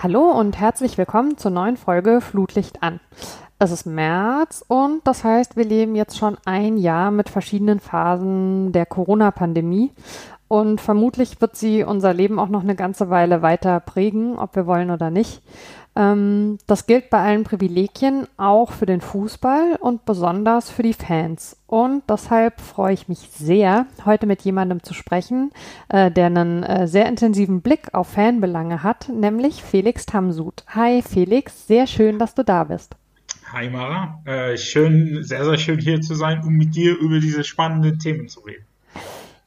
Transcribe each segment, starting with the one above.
Hallo und herzlich willkommen zur neuen Folge Flutlicht an. Es ist März und das heißt, wir leben jetzt schon ein Jahr mit verschiedenen Phasen der Corona-Pandemie und vermutlich wird sie unser Leben auch noch eine ganze Weile weiter prägen, ob wir wollen oder nicht. Ähm, das gilt bei allen Privilegien, auch für den Fußball und besonders für die Fans. Und deshalb freue ich mich sehr, heute mit jemandem zu sprechen, äh, der einen äh, sehr intensiven Blick auf Fanbelange hat, nämlich Felix Tamsud. Hi Felix, sehr schön, dass du da bist. Hi Mara, äh, schön, sehr, sehr schön hier zu sein, um mit dir über diese spannenden Themen zu reden.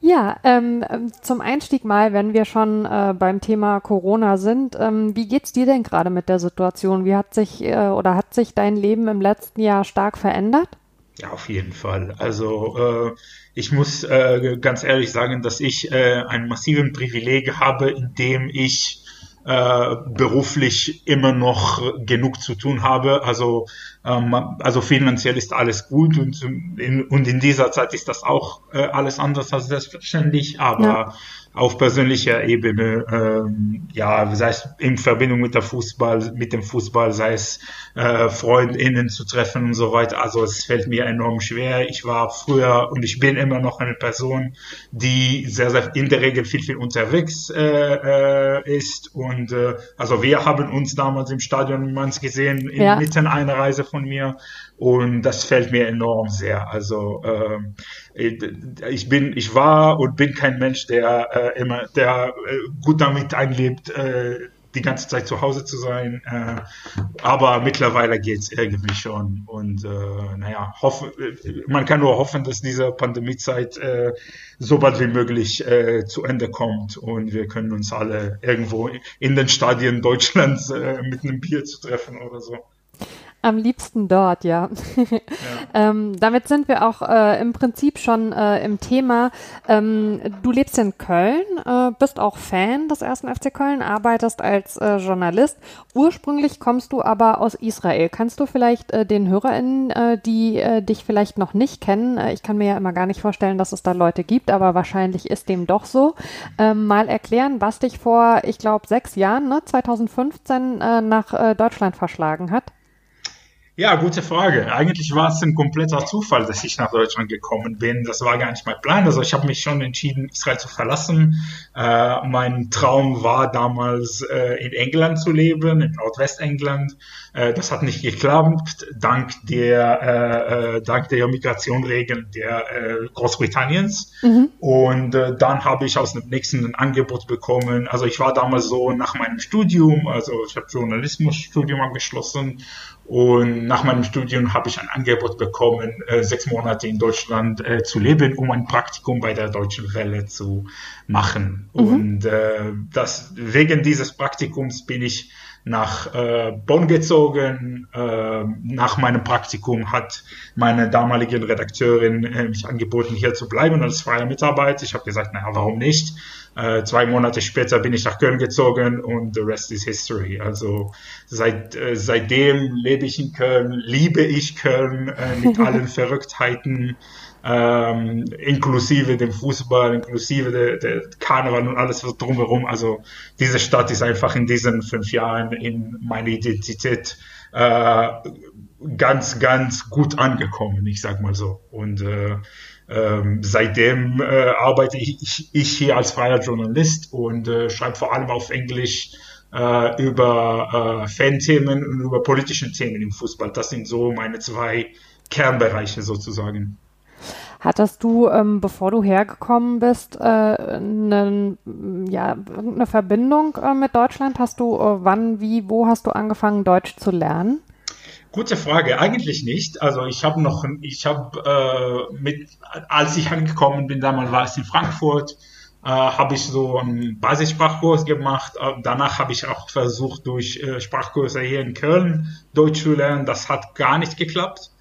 Ja, ähm, zum Einstieg mal, wenn wir schon äh, beim Thema Corona sind, ähm, wie geht's dir denn gerade mit der Situation? Wie hat sich äh, oder hat sich dein Leben im letzten Jahr stark verändert? Ja, auf jeden Fall. Also äh, ich muss äh, ganz ehrlich sagen, dass ich äh, einen massiven Privileg habe, indem ich äh, beruflich immer noch genug zu tun habe. Also, ähm, also finanziell ist alles gut und in, und in dieser Zeit ist das auch äh, alles anders als selbstverständlich. Aber ja auf persönlicher Ebene, ähm, ja, sei es in Verbindung mit der Fußball, mit dem Fußball, sei es äh, FreundInnen zu treffen und so weiter. Also es fällt mir enorm schwer. Ich war früher und ich bin immer noch eine Person, die sehr, sehr in der Regel viel, viel unterwegs äh, äh, ist. Und äh, also wir haben uns damals im Stadion Manns gesehen, inmitten ja. einer Reise von mir. Und das fällt mir enorm sehr. Also ähm, ich bin, ich war und bin kein Mensch, der äh, immer, der äh, gut damit einlebt, äh, die ganze Zeit zu Hause zu sein. Äh, aber mittlerweile geht's irgendwie schon. Und äh, naja, hoffe, man kann nur hoffen, dass diese Pandemiezeit äh, so bald wie möglich äh, zu Ende kommt und wir können uns alle irgendwo in den Stadien Deutschlands äh, mit einem Bier zu treffen oder so. Am liebsten dort, ja. ja. ähm, damit sind wir auch äh, im Prinzip schon äh, im Thema. Ähm, du lebst in Köln, äh, bist auch Fan des ersten FC Köln, arbeitest als äh, Journalist. Ursprünglich kommst du aber aus Israel. Kannst du vielleicht äh, den HörerInnen, äh, die dich vielleicht noch nicht kennen, ich kann mir ja immer gar nicht vorstellen, dass es da Leute gibt, aber wahrscheinlich ist dem doch so, ähm, mal erklären, was dich vor, ich glaube, sechs Jahren, ne, 2015, nach Deutschland verschlagen hat? Ja, gute Frage. Eigentlich war es ein kompletter Zufall, dass ich nach Deutschland gekommen bin. Das war gar nicht mein Plan. Also ich habe mich schon entschieden, Israel zu verlassen. Äh, mein Traum war damals äh, in England zu leben, in Nordwestengland. Äh, das hat nicht geklappt, dank der, äh, äh, dank der Migrationregeln der äh, Großbritanniens. Mhm. Und dann habe ich aus dem nächsten ein Angebot bekommen. Also ich war damals so nach meinem Studium, also ich habe Journalismusstudium abgeschlossen und nach meinem Studium habe ich ein Angebot bekommen, äh, sechs Monate in Deutschland äh, zu leben, um ein Praktikum bei der Deutschen Welle zu machen. Mhm. Und äh, das, wegen dieses Praktikums bin ich nach äh, Bonn gezogen. Äh, nach meinem Praktikum hat meine damalige Redakteurin äh, mich angeboten, hier zu bleiben als freier Mitarbeiter. Ich habe gesagt, naja, warum nicht? Äh, zwei Monate später bin ich nach Köln gezogen und the rest is history. Also seit, äh, seitdem lebe ich in Köln, liebe ich Köln äh, mit allen Verrücktheiten ähm, inklusive dem Fußball, inklusive der, der Karneval und alles drumherum. Also diese Stadt ist einfach in diesen fünf Jahren in meine Identität äh, ganz, ganz gut angekommen, ich sag mal so. Und äh, ähm, seitdem äh, arbeite ich, ich, hier als freier Journalist und äh, schreibe vor allem auf Englisch äh, über äh, Fanthemen und über politische Themen im Fußball. Das sind so meine zwei Kernbereiche sozusagen. Hattest du, ähm, bevor du hergekommen bist, äh, eine, ja, eine Verbindung äh, mit Deutschland? Hast du, äh, wann, wie, wo hast du angefangen, Deutsch zu lernen? Gute Frage. Eigentlich nicht. Also ich habe noch, ich habe äh, mit, als ich angekommen bin, damals war es in Frankfurt, äh, habe ich so einen Basissprachkurs gemacht. Äh, danach habe ich auch versucht, durch äh, Sprachkurse hier in Köln Deutsch zu lernen. Das hat gar nicht geklappt.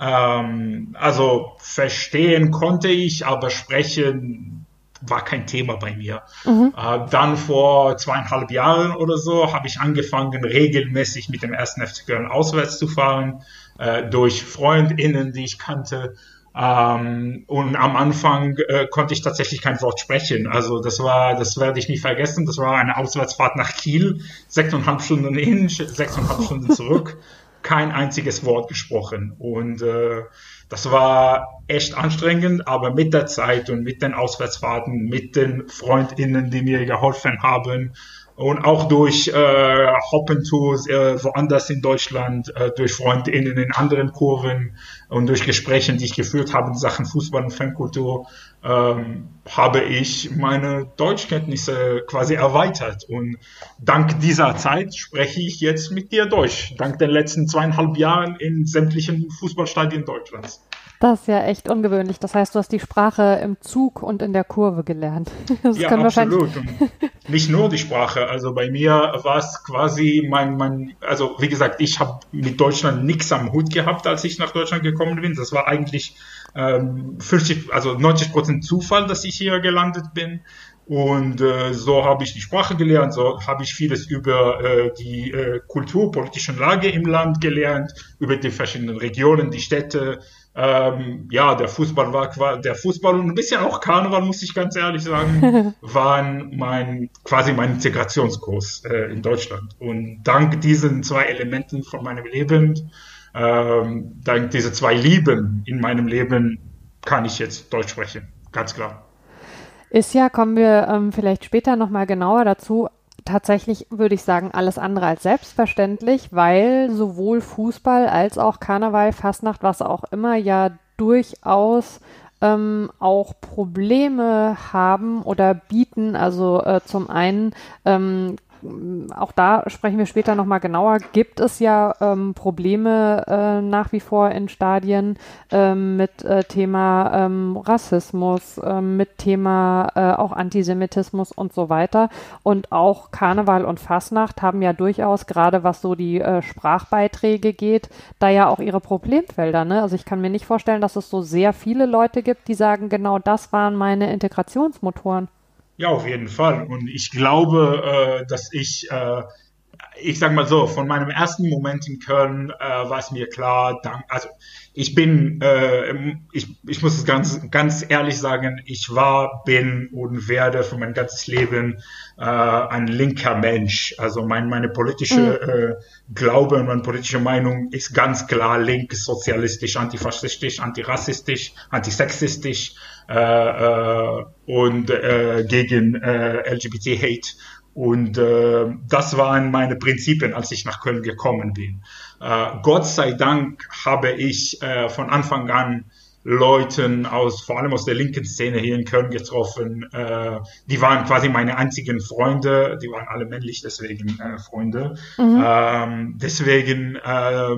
Ähm, also verstehen konnte ich, aber sprechen war kein Thema bei mir. Mhm. Äh, dann vor zweieinhalb Jahren oder so habe ich angefangen, regelmäßig mit dem ersten FC Köln auswärts zu fahren, äh, durch FreundInnen, die ich kannte. Ähm, und am Anfang äh, konnte ich tatsächlich kein Wort sprechen. Also das war, das werde ich nie vergessen. Das war eine Auswärtsfahrt nach Kiel, sechseinhalb Stunden hin, sechseinhalb Stunden zurück, kein einziges Wort gesprochen. Und äh, das war echt anstrengend, aber mit der Zeit und mit den Auswärtsfahrten, mit den Freundinnen, die mir geholfen haben, und auch durch äh, Hoppentours äh, woanders in Deutschland, äh, durch Freundinnen in anderen Kurven und durch Gespräche, die ich geführt habe in Sachen Fußball und Fankultur, ähm, habe ich meine Deutschkenntnisse quasi erweitert. Und dank dieser Zeit spreche ich jetzt mit dir Deutsch, dank den letzten zweieinhalb Jahren in sämtlichen Fußballstadien Deutschlands. Das ist ja echt ungewöhnlich. Das heißt, du hast die Sprache im Zug und in der Kurve gelernt. Das ja, absolut. Nicht nur die Sprache. Also bei mir war es quasi mein, mein, also wie gesagt, ich habe mit Deutschland nichts am Hut gehabt, als ich nach Deutschland gekommen bin. Das war eigentlich ähm, 50, also 90 Prozent Zufall, dass ich hier gelandet bin. Und äh, so habe ich die Sprache gelernt, so habe ich vieles über äh, die äh, kulturpolitische Lage im Land gelernt, über die verschiedenen Regionen, die Städte, ähm, ja, der Fußball war der Fußball und ein bisschen auch Karneval, muss ich ganz ehrlich sagen, waren mein quasi mein Integrationskurs äh, in Deutschland. Und dank diesen zwei Elementen von meinem Leben, ähm, dank diese zwei Lieben in meinem Leben, kann ich jetzt Deutsch sprechen. Ganz klar. Ist ja, kommen wir ähm, vielleicht später nochmal genauer dazu, tatsächlich würde ich sagen, alles andere als selbstverständlich, weil sowohl Fußball als auch Karneval, Fastnacht, was auch immer, ja durchaus ähm, auch Probleme haben oder bieten. Also äh, zum einen ähm, auch da sprechen wir später nochmal genauer, gibt es ja ähm, Probleme äh, nach wie vor in Stadien äh, mit äh, Thema ähm, Rassismus, ähm, mit Thema äh, auch Antisemitismus und so weiter. Und auch Karneval und Fasnacht haben ja durchaus, gerade was so die äh, Sprachbeiträge geht, da ja auch ihre Problemfelder. Ne? Also ich kann mir nicht vorstellen, dass es so sehr viele Leute gibt, die sagen, genau das waren meine Integrationsmotoren. Ja, auf jeden Fall. Und ich glaube, äh, dass ich, äh, ich sag mal so, von meinem ersten Moment in Köln äh, war es mir klar, dank, also ich bin, äh, ich, ich muss es ganz, ganz ehrlich sagen, ich war, bin und werde für mein ganzes Leben äh, ein linker Mensch. Also mein, meine politische mhm. äh, Glaube und meine politische Meinung ist ganz klar link, sozialistisch, antifaschistisch, antirassistisch, antisexistisch äh, äh, und äh, gegen äh, LGBT-Hate. Und äh, das waren meine Prinzipien, als ich nach Köln gekommen bin. Äh, Gott sei Dank habe ich äh, von Anfang an Leuten aus, vor allem aus der linken Szene hier in Köln getroffen. Äh, die waren quasi meine einzigen Freunde. Die waren alle männlich, deswegen äh, Freunde. Mhm. Ähm, deswegen äh,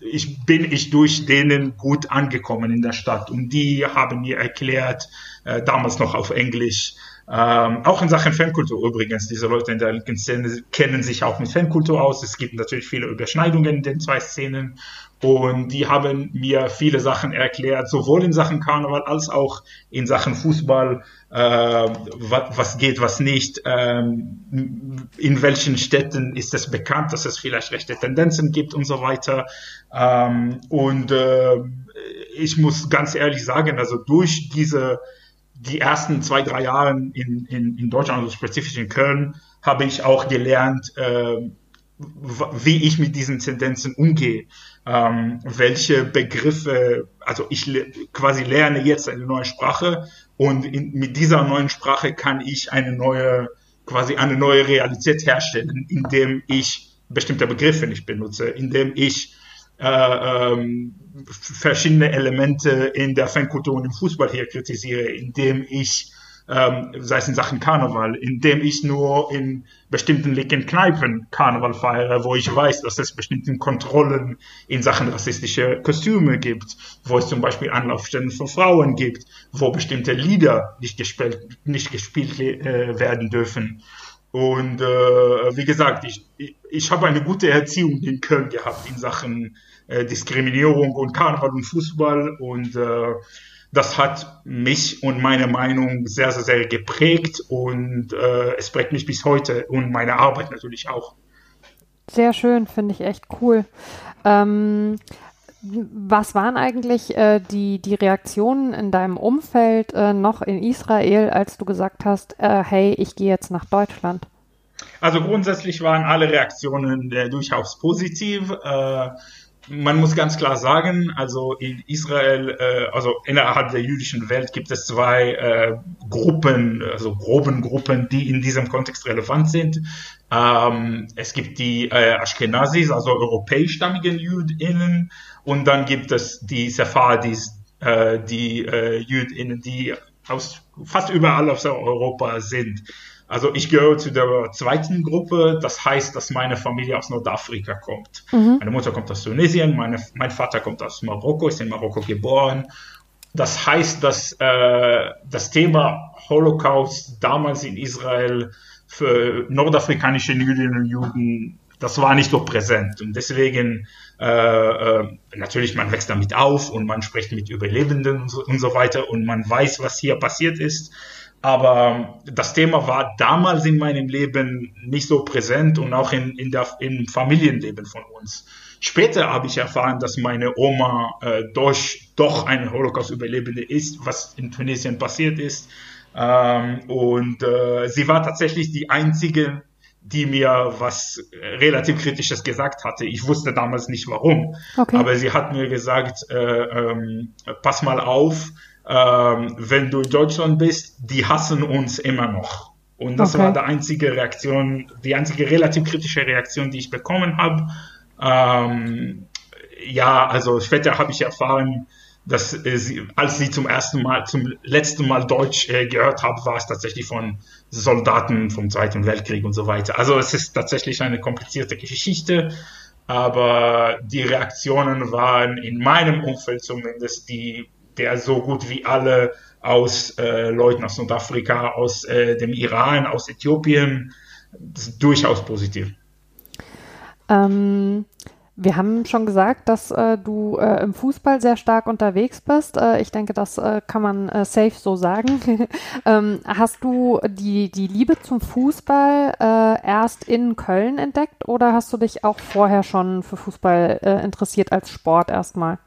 ich, bin ich durch denen gut angekommen in der Stadt. Und die haben mir erklärt, äh, damals noch auf Englisch, ähm, auch in Sachen Fankultur übrigens. Diese Leute in der linken Szene kennen sich auch mit Fankultur aus. Es gibt natürlich viele Überschneidungen in den zwei Szenen. Und die haben mir viele Sachen erklärt, sowohl in Sachen Karneval als auch in Sachen Fußball, äh, was, was, geht, was nicht. Ähm, in welchen Städten ist es bekannt, dass es vielleicht rechte Tendenzen gibt und so weiter. Ähm, und äh, ich muss ganz ehrlich sagen, also durch diese die ersten zwei, drei Jahre in, in, in Deutschland, also spezifisch in Köln, habe ich auch gelernt, äh, wie ich mit diesen Tendenzen umgehe, ähm, welche Begriffe, also ich quasi lerne jetzt eine neue Sprache und in, mit dieser neuen Sprache kann ich eine neue, quasi eine neue Realität herstellen, indem ich bestimmte Begriffe nicht benutze, indem ich äh, ähm, verschiedene Elemente in der Fankultur und im Fußball hier kritisiere, indem ich, ähm, sei es in Sachen Karneval, indem ich nur in bestimmten linken Kneipen Karneval feiere, wo ich weiß, dass es bestimmte Kontrollen in Sachen rassistische Kostüme gibt, wo es zum Beispiel Anlaufstellen für Frauen gibt, wo bestimmte Lieder nicht gespielt, nicht gespielt äh, werden dürfen. Und äh, wie gesagt, ich, ich, habe eine gute Erziehung in Köln gehabt in Sachen äh, Diskriminierung und Karneval und Fußball. Und äh, das hat mich und meine Meinung sehr, sehr, sehr geprägt. Und äh, es prägt mich bis heute und meine Arbeit natürlich auch. Sehr schön, finde ich echt cool. Ähm, was waren eigentlich äh, die, die Reaktionen in deinem Umfeld äh, noch in Israel, als du gesagt hast, äh, hey, ich gehe jetzt nach Deutschland? Also grundsätzlich waren alle Reaktionen äh, durchaus positiv. Äh, man muss ganz klar sagen, also in Israel, äh, also innerhalb der jüdischen Welt gibt es zwei Gruppen, also groben Gruppen, die in diesem Kontext relevant sind. Ähm, es gibt die äh, Ashkenazis, also europäischstammigen Jüdinnen, und dann gibt es die Sephardis, äh, die äh, Jüdinnen, die aus fast überall aus Europa sind. Also ich gehöre zu der zweiten Gruppe. Das heißt, dass meine Familie aus Nordafrika kommt. Mhm. Meine Mutter kommt aus Tunesien, meine, mein Vater kommt aus Marokko, ist in Marokko geboren. Das heißt, dass äh, das Thema Holocaust damals in Israel für nordafrikanische Jüdinnen und Juden, das war nicht so präsent. Und deswegen, äh, äh, natürlich, man wächst damit auf und man spricht mit Überlebenden und so, und so weiter und man weiß, was hier passiert ist. Aber das Thema war damals in meinem Leben nicht so präsent und auch in, in der, im Familienleben von uns. Später habe ich erfahren, dass meine Oma äh, durch, doch eine Holocaust-Überlebende ist, was in Tunesien passiert ist. Ähm, und äh, sie war tatsächlich die einzige, die mir was relativ Kritisches gesagt hatte. Ich wusste damals nicht warum, okay. aber sie hat mir gesagt, äh, ähm, pass mal auf, ähm, wenn du in Deutschland bist, die hassen uns immer noch. Und das okay. war die einzige Reaktion, die einzige relativ kritische Reaktion, die ich bekommen habe. Ähm, ja, also später habe ich erfahren, dass äh, sie, als sie zum ersten Mal, zum letzten Mal Deutsch äh, gehört habe, war es tatsächlich von Soldaten vom Zweiten Weltkrieg und so weiter. Also es ist tatsächlich eine komplizierte Geschichte, aber die Reaktionen waren in meinem Umfeld zumindest die der so gut wie alle aus äh, Leuten aus Nordafrika, aus äh, dem Iran, aus Äthiopien, durchaus positiv. Ähm, wir haben schon gesagt, dass äh, du äh, im Fußball sehr stark unterwegs bist. Äh, ich denke, das äh, kann man äh, safe so sagen. ähm, hast du die, die Liebe zum Fußball äh, erst in Köln entdeckt oder hast du dich auch vorher schon für Fußball interessiert als Sport erstmal?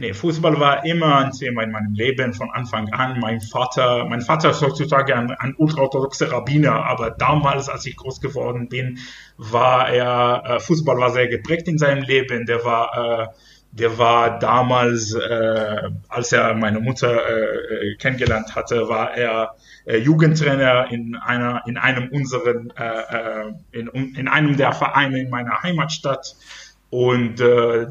Nee, Fußball war immer ein Thema in meinem Leben von Anfang an. Mein Vater, mein Vater ist heutzutage ein, ein ultraorthodoxer Rabbiner, aber damals, als ich groß geworden bin, war er, äh, Fußball war sehr geprägt in seinem Leben. Der war, äh, der war damals, äh, als er meine Mutter äh, kennengelernt hatte, war er äh, Jugendtrainer in einer, in einem unseren, äh, äh in, in einem der Vereine in meiner Heimatstadt. Und äh,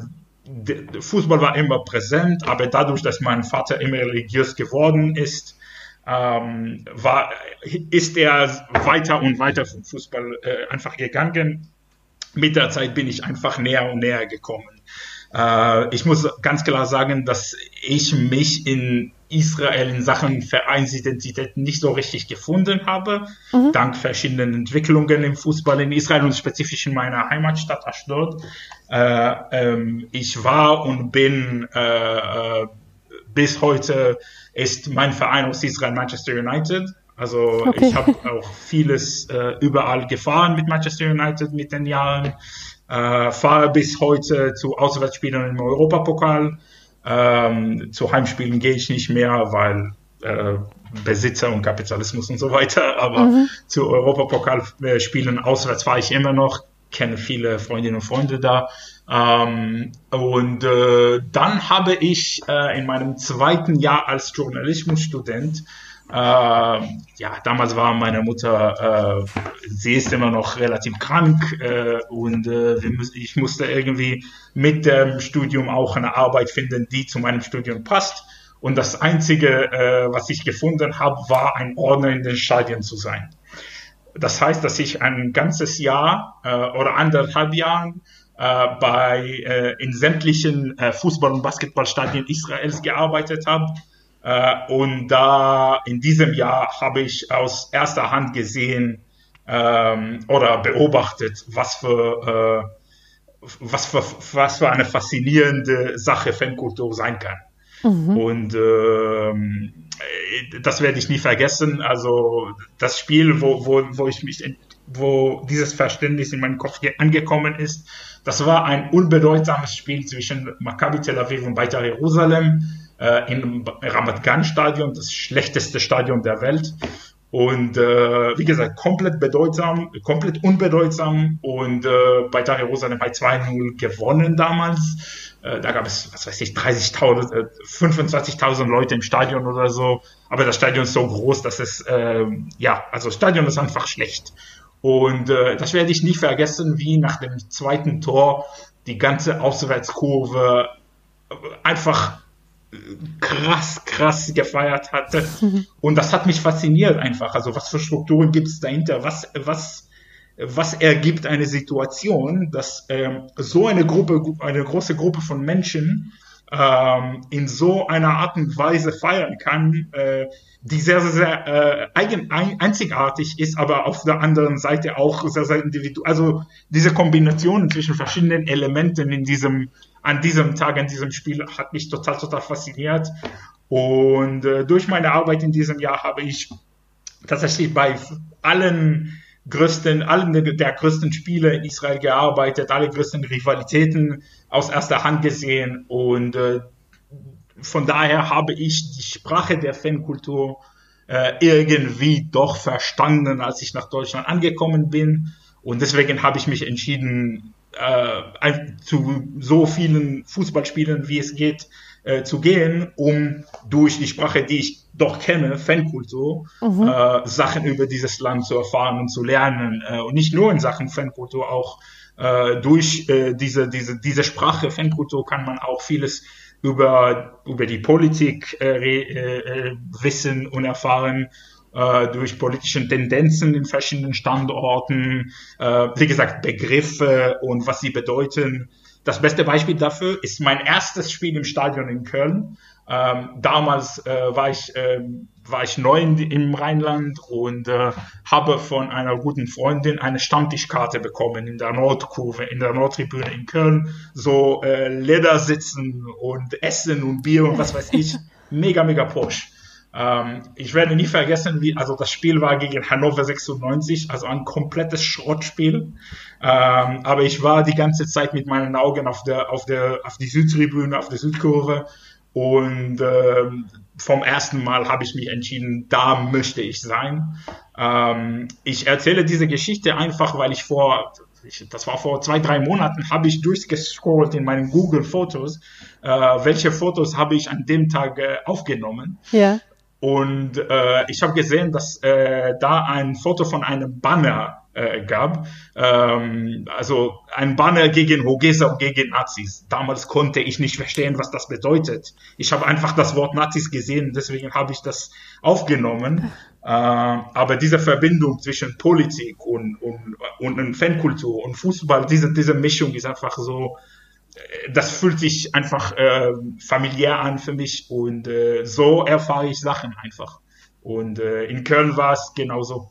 Fußball war immer präsent, aber dadurch, dass mein Vater immer religiös geworden ist, ähm, war, ist er weiter und weiter vom Fußball äh, einfach gegangen. Mit der Zeit bin ich einfach näher und näher gekommen. Äh, ich muss ganz klar sagen, dass ich mich in Israel in Sachen Vereinsidentität nicht so richtig gefunden habe, mhm. dank verschiedenen Entwicklungen im Fußball in Israel und spezifisch in meiner Heimatstadt Ashdod. Äh, ähm, ich war und bin äh, äh, bis heute ist mein Verein aus Israel Manchester United. Also okay. ich habe auch vieles äh, überall gefahren mit Manchester United mit den Jahren. Äh, fahre bis heute zu Auswärtsspielen im Europapokal. Ähm, zu Heimspielen gehe ich nicht mehr, weil äh, Besitzer und Kapitalismus und so weiter. Aber mhm. zu Europapokalspielen auswärts fahre ich immer noch, kenne viele Freundinnen und Freunde da. Ähm, und äh, dann habe ich äh, in meinem zweiten Jahr als Journalismusstudent äh, ja, damals war meine Mutter, äh, sie ist immer noch relativ krank äh, und äh, ich musste irgendwie mit dem Studium auch eine Arbeit finden, die zu meinem Studium passt. Und das Einzige, äh, was ich gefunden habe, war ein Ordner in den Stadien zu sein. Das heißt, dass ich ein ganzes Jahr äh, oder anderthalb Jahren äh, bei, äh, in sämtlichen äh, Fußball- und Basketballstadien Israels gearbeitet habe und da in diesem Jahr habe ich aus erster Hand gesehen ähm, oder beobachtet, was für, äh, was, für, was für eine faszinierende Sache Fankultur sein kann. Mhm. Und ähm, das werde ich nie vergessen. Also das Spiel, wo, wo, wo ich mich wo dieses Verständnis in meinem Kopf angekommen ist. Das war ein unbedeutsames Spiel zwischen Maccabi Tel Aviv und Beitar Jerusalem äh, im Ramat Gan Stadion, das schlechteste Stadion der Welt. Und äh, wie gesagt, komplett bedeutsam, komplett unbedeutsam. Und äh, bei Dar Jerusalem hat 2-0 gewonnen damals. Äh, da gab es, was weiß ich, 30.000, äh, 25.000 Leute im Stadion oder so. Aber das Stadion ist so groß, dass es, äh, ja, also Stadion ist einfach schlecht. Und äh, das werde ich nie vergessen, wie nach dem zweiten Tor die ganze Auswärtskurve einfach krass, krass gefeiert hatte. Und das hat mich fasziniert einfach. Also was für Strukturen gibt es dahinter? Was, was, was ergibt eine Situation, dass ähm, so eine Gruppe, eine große Gruppe von Menschen ähm, in so einer Art und Weise feiern kann, äh, die sehr, sehr, sehr äh, eigen, ein, einzigartig ist, aber auf der anderen Seite auch sehr, sehr individuell. Also diese Kombination zwischen verschiedenen Elementen in diesem an diesem Tag, an diesem Spiel hat mich total, total fasziniert. Und äh, durch meine Arbeit in diesem Jahr habe ich tatsächlich bei allen größten, allen der größten Spiele in Israel gearbeitet, alle größten Rivalitäten aus erster Hand gesehen und äh, von daher habe ich die Sprache der Fankultur äh, irgendwie doch verstanden, als ich nach Deutschland angekommen bin und deswegen habe ich mich entschieden, äh, zu so vielen Fußballspielen, wie es geht, äh, zu gehen, um durch die Sprache, die ich doch kenne, Fankultur, mhm. äh, Sachen über dieses Land zu erfahren und zu lernen. Äh, und nicht nur in Sachen Fankultur, auch äh, durch äh, diese, diese, diese Sprache Fankultur kann man auch vieles über, über die Politik wissen und erfahren durch politische Tendenzen in verschiedenen Standorten, äh, wie gesagt, Begriffe und was sie bedeuten. Das beste Beispiel dafür ist mein erstes Spiel im Stadion in Köln. Ähm, damals äh, war, ich, äh, war ich neu in, im Rheinland und äh, habe von einer guten Freundin eine Stammtischkarte bekommen in der Nordkurve, in der Nordtribüne in Köln. So äh, Ledersitzen und Essen und Bier und was weiß ich. Mega, mega Porsche. Ähm, ich werde nie vergessen, wie, also das Spiel war gegen Hannover 96, also ein komplettes Schrottspiel. Ähm, aber ich war die ganze Zeit mit meinen Augen auf der, auf der, auf die Südtribüne, auf der Südkurve. Und ähm, vom ersten Mal habe ich mich entschieden, da möchte ich sein. Ähm, ich erzähle diese Geschichte einfach, weil ich vor ich, das war vor zwei, drei Monaten, habe ich durchgescrollt in meinen Google-Fotos, äh, welche Fotos habe ich an dem Tag äh, aufgenommen. Ja. Und äh, ich habe gesehen, dass äh, da ein Foto von einem Banner äh, gab. Ähm, also ein Banner gegen Hogesa und gegen Nazis. Damals konnte ich nicht verstehen, was das bedeutet. Ich habe einfach das Wort Nazis gesehen, deswegen habe ich das aufgenommen. Äh, aber diese Verbindung zwischen Politik und, und, und Fankultur und Fußball, diese, diese Mischung ist einfach so das fühlt sich einfach äh, familiär an für mich und äh, so erfahre ich Sachen einfach. Und äh, in Köln war es genauso.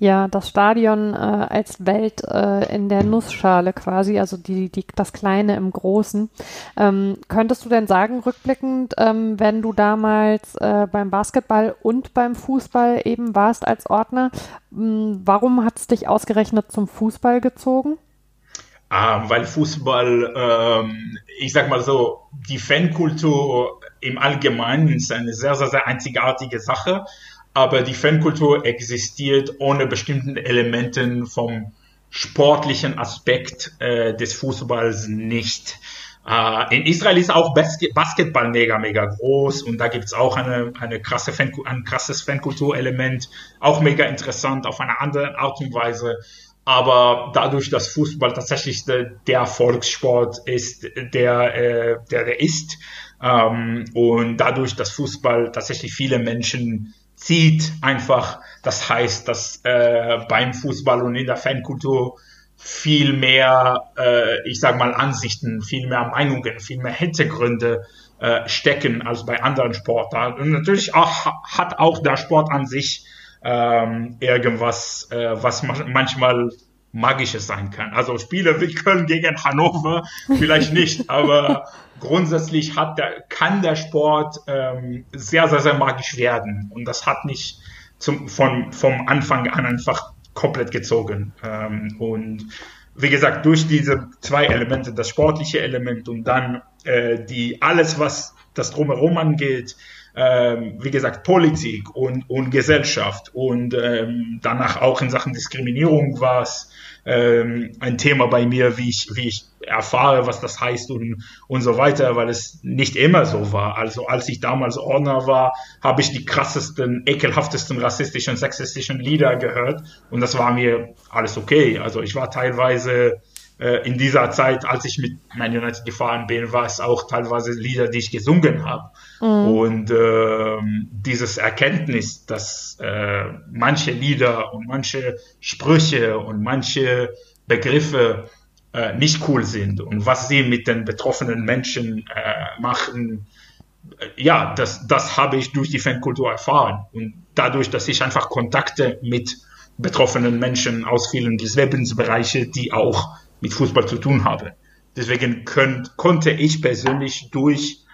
Ja, das Stadion äh, als Welt äh, in der Nussschale quasi, also die, die, das Kleine im Großen. Ähm, könntest du denn sagen, rückblickend, ähm, wenn du damals äh, beim Basketball und beim Fußball eben warst als Ordner, mh, warum hat es dich ausgerechnet zum Fußball gezogen? Ähm, weil Fußball, ähm, ich sag mal so, die Fankultur im Allgemeinen ist eine sehr, sehr, sehr einzigartige Sache, aber die Fankultur existiert ohne bestimmten Elementen vom sportlichen Aspekt äh, des Fußballs nicht. Uh, in Israel ist auch Basketball mega, mega groß und da gibt's auch eine, eine krasse Fan, ein krasses Fankulturelement, auch mega interessant auf eine andere Art und Weise. Aber dadurch, dass Fußball tatsächlich der, der Volkssport ist, der, äh, der, der ist, ähm, und dadurch, dass Fußball tatsächlich viele Menschen zieht, einfach, das heißt, dass äh, beim Fußball und in der Fankultur viel mehr, äh, ich sag mal, Ansichten, viel mehr Meinungen, viel mehr Hintergründe äh, stecken als bei anderen Sportarten. Und natürlich auch, hat auch der Sport an sich ähm, irgendwas, äh, was manchmal Magisches sein kann. Also Spiele wie Köln gegen Hannover vielleicht nicht, aber grundsätzlich hat der, kann der Sport ähm, sehr, sehr, sehr magisch werden. Und das hat mich zum, von, vom Anfang an einfach komplett gezogen. Ähm, und wie gesagt, durch diese zwei Elemente, das sportliche Element und dann äh, die alles, was das drumherum angeht, ähm, wie gesagt, Politik und, und Gesellschaft und ähm, danach auch in Sachen Diskriminierung war es ähm, ein Thema bei mir, wie ich, wie ich erfahre, was das heißt und, und so weiter, weil es nicht immer so war. Also als ich damals Ordner war, habe ich die krassesten, ekelhaftesten rassistischen, sexistischen Lieder gehört und das war mir alles okay. Also ich war teilweise in dieser Zeit, als ich mit Man United gefahren bin, war es auch teilweise Lieder, die ich gesungen habe. Mhm. Und äh, dieses Erkenntnis, dass äh, manche Lieder und manche Sprüche und manche Begriffe äh, nicht cool sind und was sie mit den betroffenen Menschen äh, machen, äh, ja, das, das habe ich durch die Fankultur erfahren. Und dadurch, dass ich einfach Kontakte mit betroffenen Menschen aus vielen Lebensbereichen, die auch mit Fußball zu tun habe. Deswegen könnt, konnte ich persönlich durch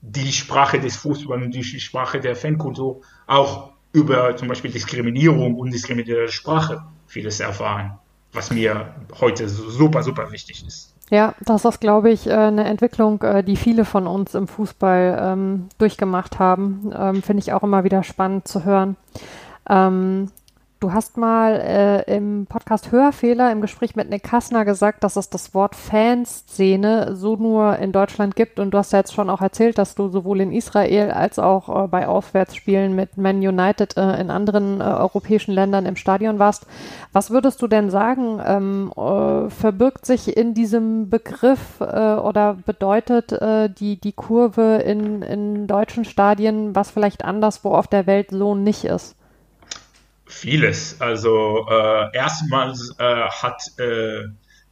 die Sprache des Fußballs und die Sprache der Fankultur auch über zum Beispiel Diskriminierung und diskriminierende Sprache vieles erfahren, was mir heute super, super wichtig ist. Ja, das ist, glaube ich, äh, eine Entwicklung, äh, die viele von uns im Fußball ähm, durchgemacht haben. Ähm, Finde ich auch immer wieder spannend zu hören. Ähm, Du hast mal äh, im Podcast Hörfehler im Gespräch mit Nick Kassner gesagt, dass es das Wort Fanszene so nur in Deutschland gibt. Und du hast ja jetzt schon auch erzählt, dass du sowohl in Israel als auch äh, bei Auswärtsspielen mit Man United äh, in anderen äh, europäischen Ländern im Stadion warst. Was würdest du denn sagen, ähm, äh, verbirgt sich in diesem Begriff äh, oder bedeutet die, die Kurve in, in deutschen Stadien, was vielleicht anderswo auf der Welt so nicht ist? Vieles. Also äh, erstmals äh, hat äh,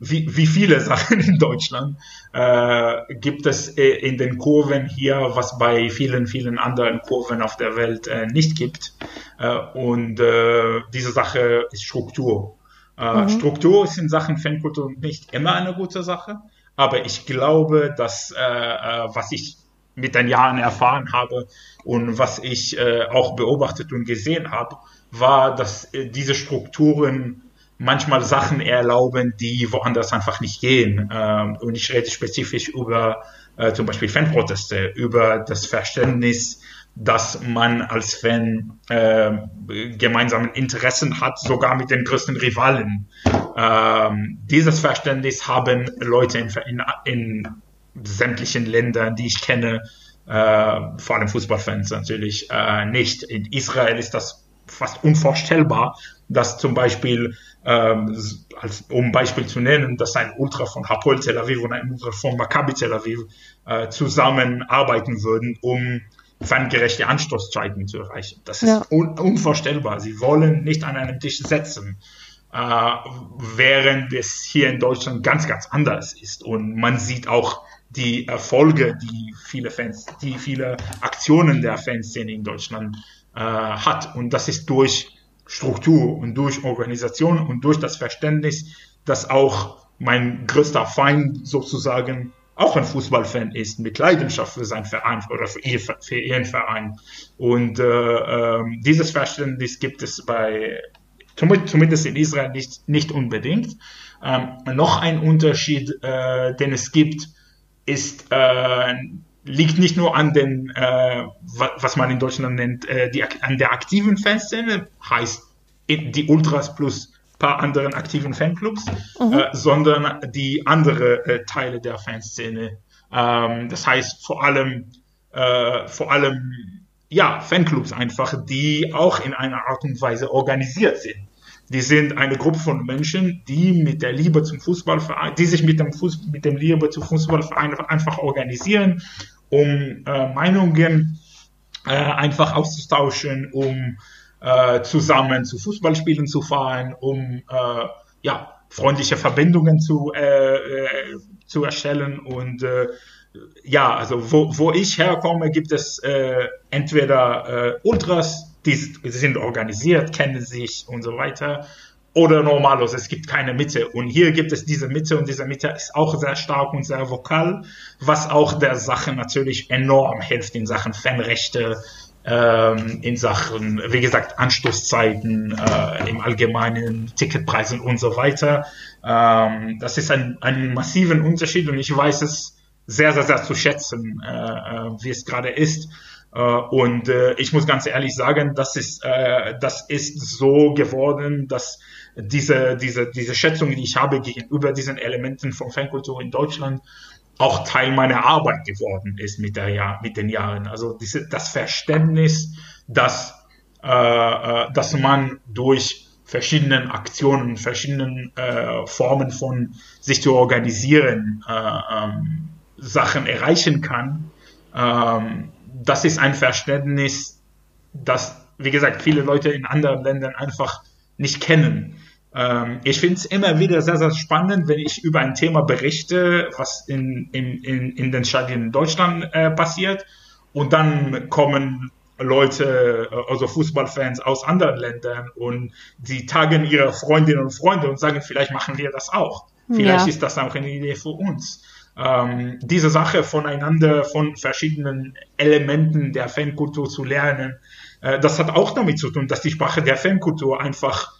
wie, wie viele Sachen in Deutschland äh, gibt es äh, in den Kurven hier, was bei vielen, vielen anderen Kurven auf der Welt äh, nicht gibt. Äh, und äh, diese Sache ist Struktur. Äh, mhm. Struktur ist in Sachen Fankultur nicht immer eine gute Sache, aber ich glaube, dass was ich mit den Jahren erfahren habe und was ich auch beobachtet und gesehen habe, war, dass äh, diese Strukturen manchmal Sachen erlauben, die woanders einfach nicht gehen. Ähm, und ich rede spezifisch über äh, zum Beispiel Fanproteste, über das Verständnis, dass man als Fan äh, gemeinsame Interessen hat, sogar mit den größten Rivalen. Ähm, dieses Verständnis haben Leute in, in, in sämtlichen Ländern, die ich kenne, äh, vor allem Fußballfans natürlich, äh, nicht. In Israel ist das fast unvorstellbar, dass zum Beispiel, ähm, als, um Beispiel zu nennen, dass ein Ultra von Hapoel Tel Aviv und ein Ultra von Maccabi Tel Aviv äh, zusammenarbeiten würden, um fangerechte Anstoßzeiten zu erreichen. Das ist ja. un unvorstellbar. Sie wollen nicht an einem Tisch setzen, äh, während es hier in Deutschland ganz, ganz anders ist. Und man sieht auch die Erfolge, die viele Fans, die viele Aktionen der Fanszene in Deutschland äh, hat. Und das ist durch Struktur und durch Organisation und durch das Verständnis, dass auch mein größter Feind sozusagen auch ein Fußballfan ist, mit Leidenschaft für seinen Verein oder für, ihr, für ihren Verein. Und äh, äh, dieses Verständnis gibt es bei, zumindest in Israel nicht, nicht unbedingt. Ähm, noch ein Unterschied, äh, den es gibt, ist äh, liegt nicht nur an den, äh, was man in Deutschland nennt, äh, die, an der aktiven Fanszene, heißt die Ultras plus paar anderen aktiven Fanclubs, mhm. äh, sondern die andere äh, Teile der Fanszene. Ähm, das heißt vor allem, äh, vor allem, ja, Fanclubs einfach, die auch in einer Art und Weise organisiert sind. Die sind eine Gruppe von Menschen, die mit der Liebe zum Fußballverein, die sich mit dem, Fuß, mit dem Liebe zum Fußballverein einfach organisieren, um äh, Meinungen äh, einfach auszutauschen, um äh, zusammen zu Fußballspielen zu fahren, um äh, ja, freundliche Verbindungen zu, äh, äh, zu erstellen und ja, also wo, wo ich herkomme, gibt es entweder Ultras, die sind organisiert, kennen sich und so weiter. Oder normalos, es gibt keine Mitte. Und hier gibt es diese Mitte und diese Mitte ist auch sehr stark und sehr vokal, was auch der Sache natürlich enorm hilft in Sachen Fanrechte ähm, in Sachen, wie gesagt, Anstoßzeiten, äh, im Allgemeinen, Ticketpreisen und so weiter. Ähm, das ist ein, ein massiven Unterschied und ich weiß es sehr, sehr, sehr zu schätzen, äh, äh wie es gerade ist. Äh, und äh, ich muss ganz ehrlich sagen, das ist, äh, das ist so geworden, dass diese, diese, diese Schätzung, die ich habe gegenüber diesen Elementen von Fankultur in Deutschland, auch Teil meiner Arbeit geworden ist mit, der Jahr, mit den Jahren. Also diese, das Verständnis, dass, äh, äh, dass man durch verschiedenen Aktionen, verschiedenen äh, Formen von sich zu organisieren, äh, ähm, Sachen erreichen kann. Ähm, das ist ein Verständnis, das, wie gesagt, viele Leute in anderen Ländern einfach nicht kennen. Ähm, ich finde es immer wieder sehr, sehr spannend, wenn ich über ein Thema berichte, was in, in, in, in den Stadien in Deutschland äh, passiert. Und dann kommen Leute, äh, also Fußballfans aus anderen Ländern und die tagen ihre Freundinnen und Freunde und sagen, vielleicht machen wir das auch. Vielleicht ja. ist das auch eine Idee für uns. Ähm, diese Sache voneinander, von verschiedenen Elementen der Fankultur zu lernen, äh, das hat auch damit zu tun, dass die Sprache der Fankultur einfach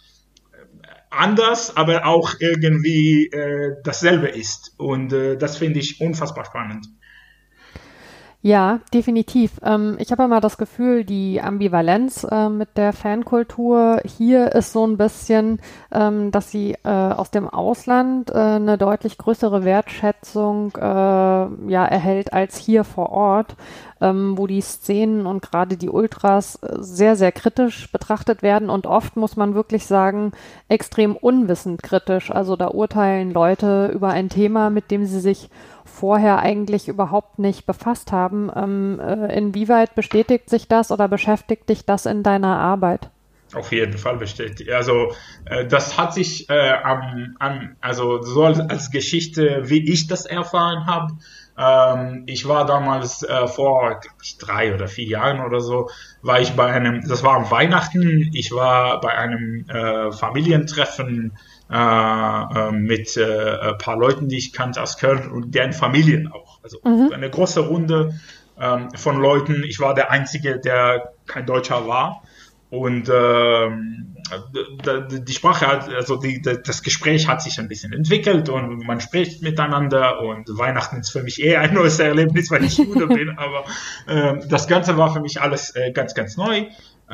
anders, aber auch irgendwie äh, dasselbe ist. Und äh, das finde ich unfassbar spannend. Ja, definitiv. Ähm, ich habe immer das Gefühl, die Ambivalenz äh, mit der Fankultur hier ist so ein bisschen, ähm, dass sie äh, aus dem Ausland äh, eine deutlich größere Wertschätzung äh, ja, erhält als hier vor Ort, ähm, wo die Szenen und gerade die Ultras äh, sehr, sehr kritisch betrachtet werden und oft muss man wirklich sagen, extrem unwissend kritisch. Also da urteilen Leute über ein Thema, mit dem sie sich vorher eigentlich überhaupt nicht befasst haben. Ähm, äh, inwieweit bestätigt sich das oder beschäftigt dich das in deiner Arbeit? Auf jeden Fall bestätigt. Also äh, das hat sich äh, am, am, also so als, Geschichte, wie ich das erfahren habe. Ähm, ich war damals äh, vor ich, drei oder vier Jahren oder so, war ich bei einem, das war am Weihnachten, ich war bei einem äh, Familientreffen äh, äh, mit äh, ein paar Leuten, die ich kannte aus Köln und deren Familien auch. Also mhm. eine große Runde ähm, von Leuten. Ich war der Einzige, der kein Deutscher war. Und ähm, die Sprache hat, also die, das Gespräch hat sich ein bisschen entwickelt und man spricht miteinander und Weihnachten ist für mich eher ein neues Erlebnis, weil ich Jude bin, aber äh, das Ganze war für mich alles äh, ganz, ganz neu.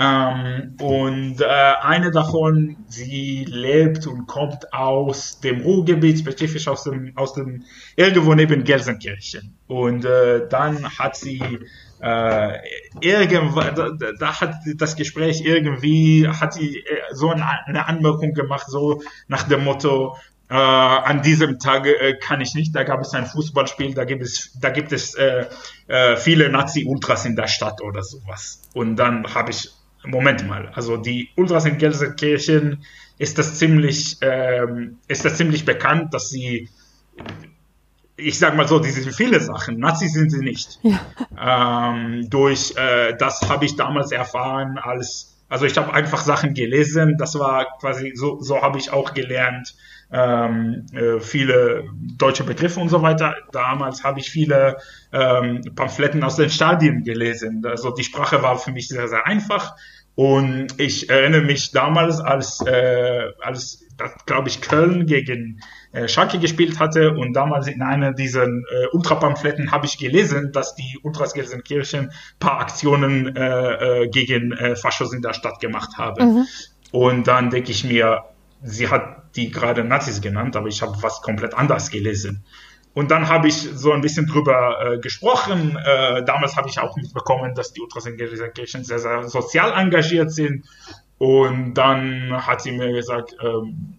Ähm, und äh, eine davon, sie lebt und kommt aus dem Ruhrgebiet, spezifisch aus dem, aus dem irgendwo neben Gelsenkirchen. Und äh, dann hat sie äh, irgendwann, da, da, hat das Gespräch irgendwie, hat sie äh, so eine Anmerkung gemacht, so nach dem Motto, äh, an diesem Tag äh, kann ich nicht, da gab es ein Fußballspiel, da gibt es, da gibt es äh, äh, viele Nazi-Ultras in der Stadt oder sowas. Und dann habe ich Moment mal, also die Ultras in Gelsenkirchen ist das ziemlich, ähm, ist das ziemlich bekannt, dass sie, ich sag mal so, die sind viele Sachen, Nazis sind sie nicht. Ja. Ähm, durch äh, das habe ich damals erfahren als, also ich habe einfach Sachen gelesen, das war quasi, so, so habe ich auch gelernt, ähm, äh, viele deutsche Begriffe und so weiter. Damals habe ich viele ähm, Pamphletten aus den Stadien gelesen. Also die Sprache war für mich sehr, sehr einfach. Und ich erinnere mich damals, als, äh, als glaube ich, Köln gegen äh, Schalke gespielt hatte und damals in einer dieser äh, Ultrapampfletten habe ich gelesen, dass die Ultras Gelsenkirchen paar Aktionen äh, äh, gegen äh, Faschos in der Stadt gemacht haben. Mhm. Und dann denke ich mir, sie hat die gerade Nazis genannt, aber ich habe was komplett anderes gelesen. Und dann habe ich so ein bisschen drüber äh, gesprochen. Äh, damals habe ich auch mitbekommen, dass die Ultras in Gelsenkirchen sehr, sehr sozial engagiert sind. Und dann hat sie mir gesagt, ähm,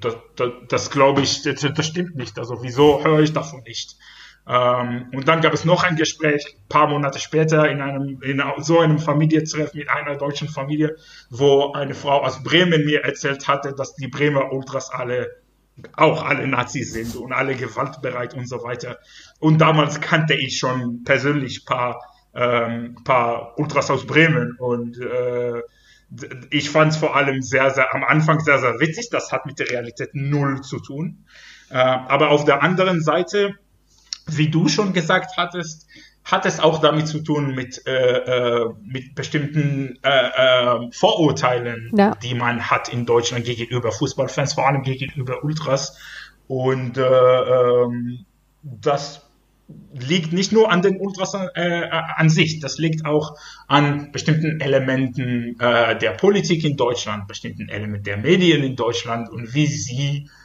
das, das, das glaube ich, das, das, stimmt nicht. Also wieso höre ich davon nicht? Ähm, und dann gab es noch ein Gespräch, ein paar Monate später, in einem in so einem Familientreff mit einer deutschen Familie, wo eine Frau aus Bremen mir erzählt hatte, dass die Bremer Ultras alle auch alle Nazis sind und alle gewaltbereit und so weiter. Und damals kannte ich schon persönlich paar ähm, paar Ultras aus Bremen und äh, ich fand es vor allem sehr, sehr am Anfang sehr, sehr witzig. Das hat mit der Realität null zu tun. Äh, aber auf der anderen Seite wie du schon gesagt hattest, hat es auch damit zu tun mit, äh, äh, mit bestimmten äh, äh, Vorurteilen, ja. die man hat in Deutschland gegenüber Fußballfans, vor allem gegenüber Ultras. Und äh, ähm, das liegt nicht nur an den Ultras an sich, das liegt auch an bestimmten Elementen der Politik in Deutschland, bestimmten Elementen der Medien in Deutschland und wie sie, äh,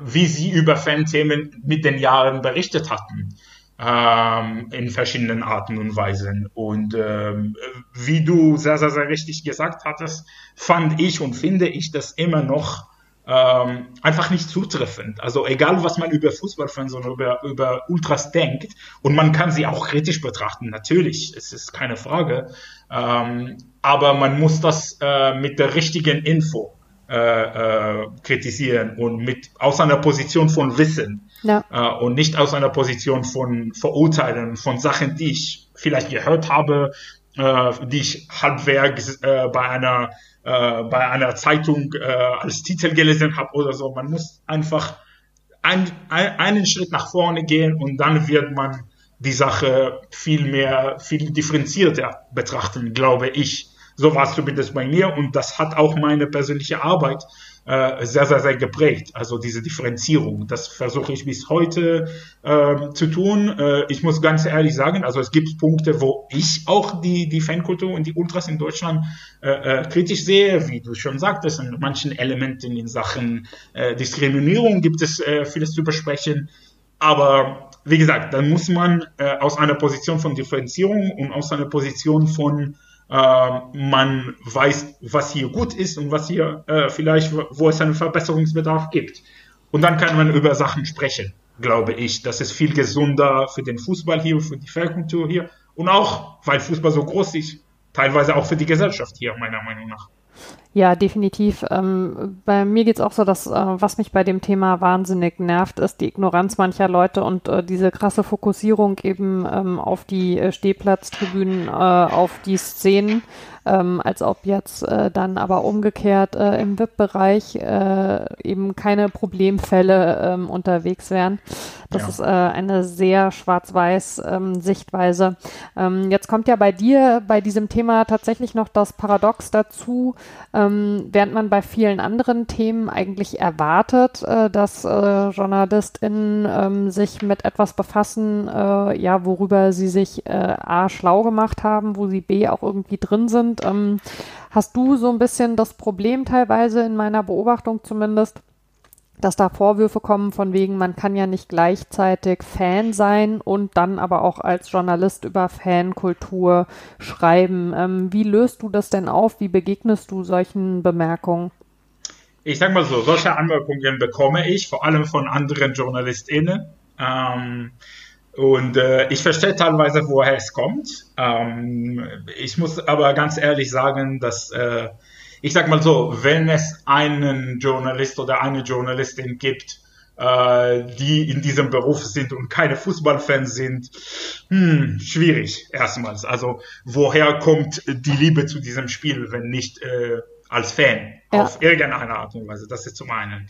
wie sie über Fanthemen mit den Jahren berichtet hatten ähm, in verschiedenen Arten und Weisen. Und ähm, wie du sehr, sehr, sehr richtig gesagt hattest, fand ich und finde ich das immer noch ähm, einfach nicht zutreffend. Also egal, was man über Fußballfans und über, über Ultras denkt, und man kann sie auch kritisch betrachten, natürlich, es ist keine Frage, ähm, aber man muss das äh, mit der richtigen Info äh, äh, kritisieren und mit aus einer Position von Wissen ja. äh, und nicht aus einer Position von Verurteilen, von Sachen, die ich vielleicht gehört habe, äh, die ich halbwegs äh, bei einer äh, bei einer Zeitung als Titel gelesen habe oder so. Man muss einfach ein, ein, einen Schritt nach vorne gehen und dann wird man die Sache viel mehr, viel differenzierter betrachten, glaube ich. So war es zumindest bei mir und das hat auch meine persönliche Arbeit äh, sehr, sehr, sehr geprägt. Also diese Differenzierung, das versuche ich bis heute äh, zu tun. Äh, ich muss ganz ehrlich sagen, also es gibt Punkte, wo ich auch die, die Fankultur und die Ultras in Deutschland äh, äh, kritisch sehe, wie du schon sagtest, in manchen Elementen in Sachen äh, Diskriminierung gibt es äh, vieles zu besprechen. Aber wie gesagt, dann muss man äh, aus einer Position von Differenzierung und aus einer Position von man weiß, was hier gut ist und was hier äh, vielleicht, wo es einen Verbesserungsbedarf gibt. Und dann kann man über Sachen sprechen, glaube ich. Das ist viel gesunder für den Fußball hier, für die Fankultur hier und auch, weil Fußball so groß ist, teilweise auch für die Gesellschaft hier, meiner Meinung nach. Ja, definitiv. Ähm, bei mir geht es auch so, dass äh, was mich bei dem Thema wahnsinnig nervt, ist die Ignoranz mancher Leute und äh, diese krasse Fokussierung eben ähm, auf die äh, Stehplatztribünen, äh, auf die Szenen ähm, als ob jetzt äh, dann aber umgekehrt äh, im VIP-Bereich eben keine Problemfälle ähm, unterwegs wären. Das ja. ist eine sehr schwarz-weiß ähm, Sichtweise. Ähm, jetzt kommt ja bei dir bei diesem Thema tatsächlich noch das Paradox dazu, ähm, während man bei vielen anderen Themen eigentlich erwartet, äh, dass äh, JournalistInnen ähm, sich mit etwas befassen, äh, ja, worüber sie sich äh, A schlau gemacht haben, wo sie B auch irgendwie drin sind ähm, hast du so ein bisschen das Problem teilweise in meiner Beobachtung zumindest, dass da Vorwürfe kommen von wegen, man kann ja nicht gleichzeitig Fan sein und dann aber auch als Journalist über Fankultur schreiben. Ähm, wie löst du das denn auf? Wie begegnest du solchen Bemerkungen? Ich sag mal so, solche Anmerkungen bekomme ich vor allem von anderen JournalistInnen. Ähm, und äh, ich verstehe teilweise, woher es kommt. Ähm, ich muss aber ganz ehrlich sagen, dass äh, ich sag mal so, wenn es einen Journalist oder eine Journalistin gibt, äh, die in diesem Beruf sind und keine Fußballfans sind, hm, schwierig erstmals. Also woher kommt die Liebe zu diesem Spiel, wenn nicht äh, als Fan ja. auf irgendeine Art und Weise? Das ist zum einen.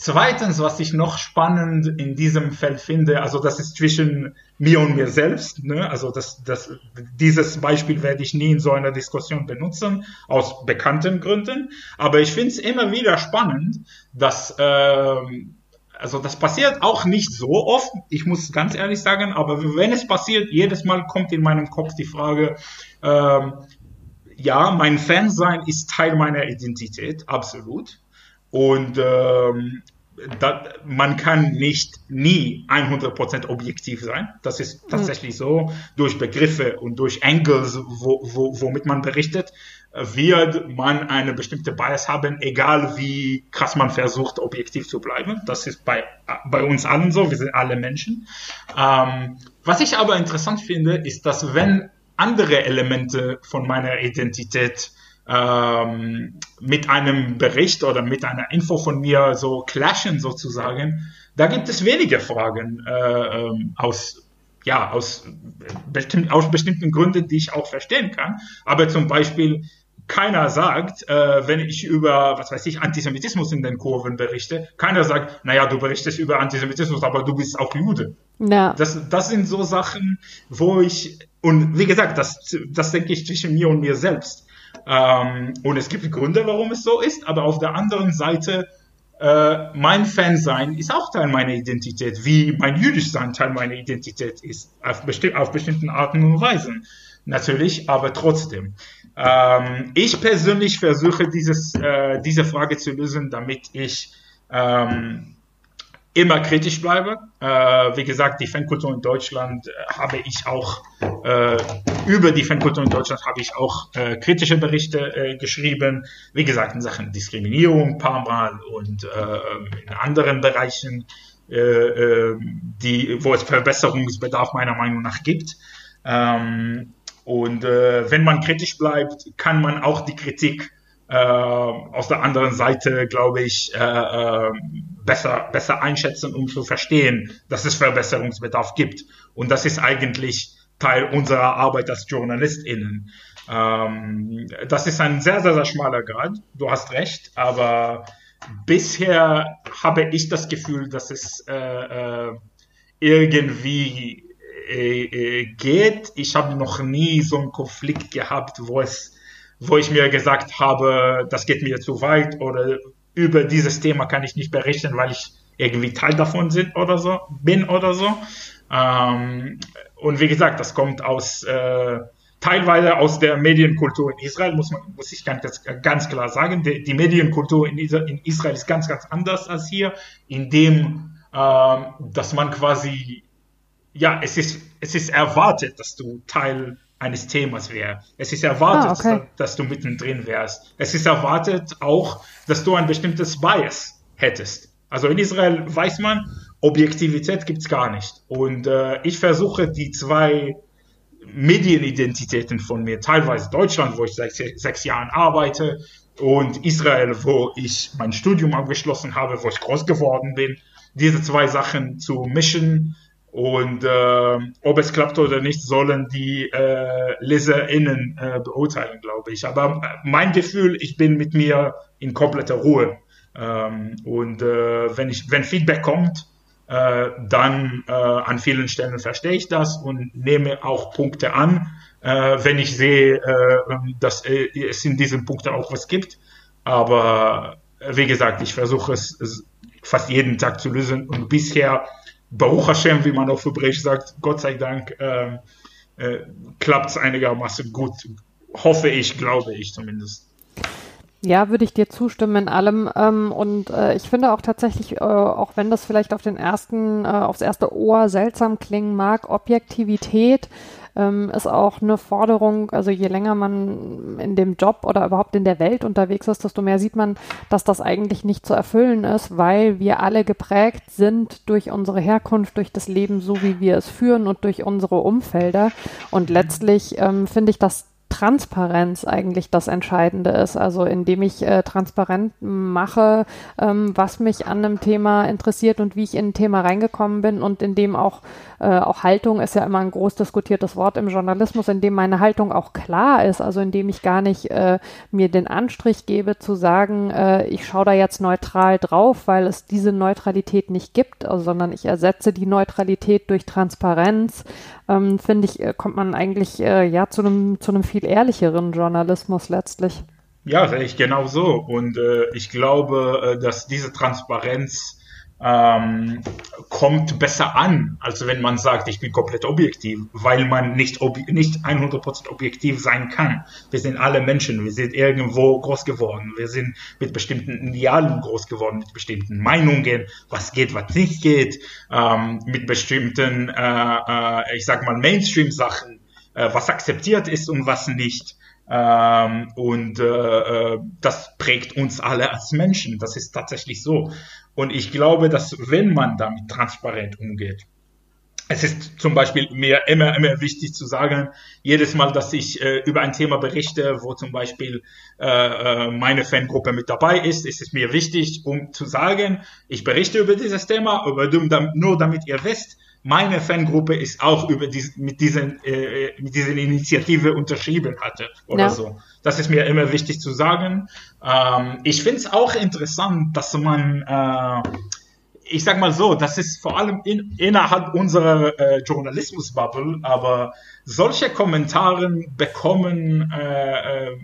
Zweitens, was ich noch spannend in diesem Feld finde, also das ist zwischen mir und mir selbst, ne? also das, das, dieses Beispiel werde ich nie in so einer Diskussion benutzen, aus bekannten Gründen, aber ich finde es immer wieder spannend, dass, äh, also das passiert auch nicht so oft, ich muss ganz ehrlich sagen, aber wenn es passiert, jedes Mal kommt in meinem Kopf die Frage, äh, ja, mein Fansein ist Teil meiner Identität, absolut. Und ähm, da, man kann nicht nie 100% objektiv sein. Das ist hm. tatsächlich so. Durch Begriffe und durch Angles, wo, wo, womit man berichtet, wird man eine bestimmte Bias haben, egal wie krass man versucht, objektiv zu bleiben. Das ist bei, bei uns allen so. Wir sind alle Menschen. Ähm, was ich aber interessant finde, ist, dass wenn andere Elemente von meiner Identität ähm, mit einem Bericht oder mit einer Info von mir so clashen sozusagen, da gibt es wenige Fragen äh, ähm, aus ja, aus, bestimmt, aus bestimmten Gründen, die ich auch verstehen kann. Aber zum Beispiel keiner sagt, äh, wenn ich über, was weiß ich, Antisemitismus in den Kurven berichte, keiner sagt, naja, du berichtest über Antisemitismus, aber du bist auch Jude. Ja. Das, das sind so Sachen, wo ich, und wie gesagt, das, das denke ich zwischen mir und mir selbst. Ähm, und es gibt Gründe, warum es so ist, aber auf der anderen Seite, äh, mein Fansein ist auch Teil meiner Identität, wie mein Jüdischsein Teil meiner Identität ist, auf, besti auf bestimmten Arten und Weisen. Natürlich, aber trotzdem. Ähm, ich persönlich versuche dieses, äh, diese Frage zu lösen, damit ich ähm, immer kritisch bleibe. Äh, wie gesagt, die Fankultur in Deutschland äh, habe ich auch, äh, über die Fankultur in Deutschland habe ich auch äh, kritische Berichte äh, geschrieben. Wie gesagt, in Sachen Diskriminierung ein paar Mal und äh, in anderen Bereichen, die, wo es Verbesserungsbedarf meiner Meinung nach gibt. Ähm, und wenn man kritisch bleibt, kann man auch die Kritik äh, aus der anderen Seite, glaube ich, äh, äh, besser, besser einschätzen, um zu verstehen, dass es Verbesserungsbedarf gibt. Und das ist eigentlich Teil unserer Arbeit als JournalistInnen. Ähm, das ist ein sehr, sehr, sehr schmaler Grad. Du hast recht, aber bisher habe ich das Gefühl, dass es äh, äh, irgendwie äh, äh, geht. Ich habe noch nie so einen Konflikt gehabt, wo es, wo ich mir gesagt habe, das geht mir zu weit oder über dieses Thema kann ich nicht berichten, weil ich irgendwie Teil davon sind oder so, bin oder so. Ähm, und wie gesagt, das kommt aus äh, teilweise aus der Medienkultur in Israel, muss man, muss ich ganz, ganz klar sagen. Die, die Medienkultur in, in, Israel ist ganz, ganz anders als hier, indem ähm, dass man quasi ja, es ist, es ist erwartet, dass du Teil eines Themas wärst. Es ist erwartet, ah, okay. dass, dass, du mittendrin wärst. Es ist erwartet auch, dass du ein bestimmtes Bias hättest. Also in Israel weiß man, Objektivität gibt's gar nicht. Und äh, ich versuche die zwei Medienidentitäten von mir, teilweise Deutschland, wo ich seit sechs Jahren arbeite, und Israel, wo ich mein Studium abgeschlossen habe, wo ich groß geworden bin, diese zwei Sachen zu mischen und äh, ob es klappt oder nicht, sollen die äh, LeserInnen äh, beurteilen, glaube ich. Aber äh, mein Gefühl, ich bin mit mir in kompletter Ruhe. Ähm, und äh, wenn, ich, wenn Feedback kommt, äh, dann äh, an vielen Stellen verstehe ich das und nehme auch Punkte an, äh, wenn ich sehe, äh, dass äh, es in diesen Punkten auch was gibt. Aber äh, wie gesagt, ich versuche es, es fast jeden Tag zu lösen und bisher Baruch Hashem, wie man auf Hebräisch sagt, Gott sei Dank, äh, äh, klappt es einigermaßen gut. Hoffe ich, glaube ich zumindest. Ja, würde ich dir zustimmen in allem. Ähm, und äh, ich finde auch tatsächlich, äh, auch wenn das vielleicht auf den ersten, äh, aufs erste Ohr seltsam klingen mag, Objektivität ähm, ist auch eine Forderung, also je länger man in dem Job oder überhaupt in der Welt unterwegs ist, desto mehr sieht man, dass das eigentlich nicht zu erfüllen ist, weil wir alle geprägt sind durch unsere Herkunft, durch das Leben, so wie wir es führen und durch unsere Umfelder. Und letztlich ähm, finde ich das Transparenz eigentlich das Entscheidende ist. Also indem ich äh, transparent mache, ähm, was mich an einem Thema interessiert und wie ich in ein Thema reingekommen bin und indem auch, äh, auch Haltung ist ja immer ein groß diskutiertes Wort im Journalismus, indem meine Haltung auch klar ist, also indem ich gar nicht äh, mir den Anstrich gebe zu sagen, äh, ich schaue da jetzt neutral drauf, weil es diese Neutralität nicht gibt, also, sondern ich ersetze die Neutralität durch Transparenz, ähm, finde ich, äh, kommt man eigentlich äh, ja zu einem zu einem viel ehrlicheren Journalismus letztlich. Ja, ich genau so. Und äh, ich glaube, äh, dass diese Transparenz ähm, kommt besser an, als wenn man sagt, ich bin komplett objektiv, weil man nicht, ob, nicht 100% objektiv sein kann. Wir sind alle Menschen, wir sind irgendwo groß geworden, wir sind mit bestimmten Idealen groß geworden, mit bestimmten Meinungen, was geht, was nicht geht, ähm, mit bestimmten, äh, äh, ich sag mal, Mainstream-Sachen, äh, was akzeptiert ist und was nicht. Ähm, und äh, äh das prägt uns alle als Menschen. Das ist tatsächlich so. Und ich glaube, dass wenn man damit transparent umgeht, es ist zum Beispiel mir immer, immer wichtig zu sagen, jedes Mal, dass ich äh, über ein Thema berichte, wo zum Beispiel äh, äh meine Fangruppe mit dabei ist, ist es mir wichtig, um zu sagen, ich berichte über dieses Thema, aber nur damit ihr wisst, meine Fangruppe ist auch über die, mit, diesen, äh, mit dieser Initiative unterschrieben hatte oder ja. so. Das ist mir immer wichtig zu sagen. Ähm, ich finde es auch interessant, dass man, äh, ich sag mal so, das ist vor allem in, innerhalb unserer äh, Journalismusbubble, aber solche Kommentare bekommen äh, äh,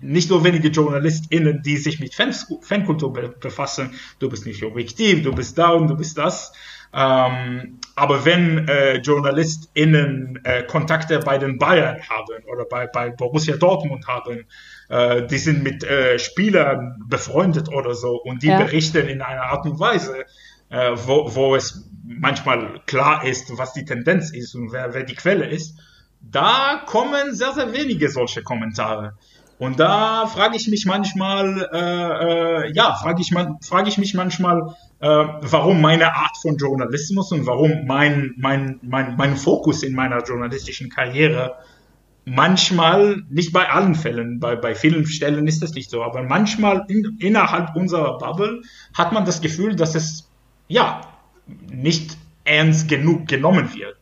nicht nur wenige JournalistInnen, die sich mit Fans, Fankultur befassen. Du bist nicht objektiv, du bist da und du bist das. Ähm, aber wenn äh, JournalistInnen äh, Kontakte bei den Bayern haben oder bei, bei Borussia Dortmund haben, äh, die sind mit äh, Spielern befreundet oder so und die ja. berichten in einer Art und Weise, äh, wo, wo es manchmal klar ist, was die Tendenz ist und wer, wer die Quelle ist, da kommen sehr, sehr wenige solche Kommentare. Und da frage ich mich manchmal, äh, äh, ja, frage ich, man, frage ich mich manchmal, äh, warum meine Art von Journalismus und warum mein, mein, mein, mein Fokus in meiner journalistischen Karriere manchmal, nicht bei allen Fällen, bei, bei vielen Stellen ist das nicht so, aber manchmal in, innerhalb unserer Bubble hat man das Gefühl, dass es, ja, nicht ernst genug genommen wird.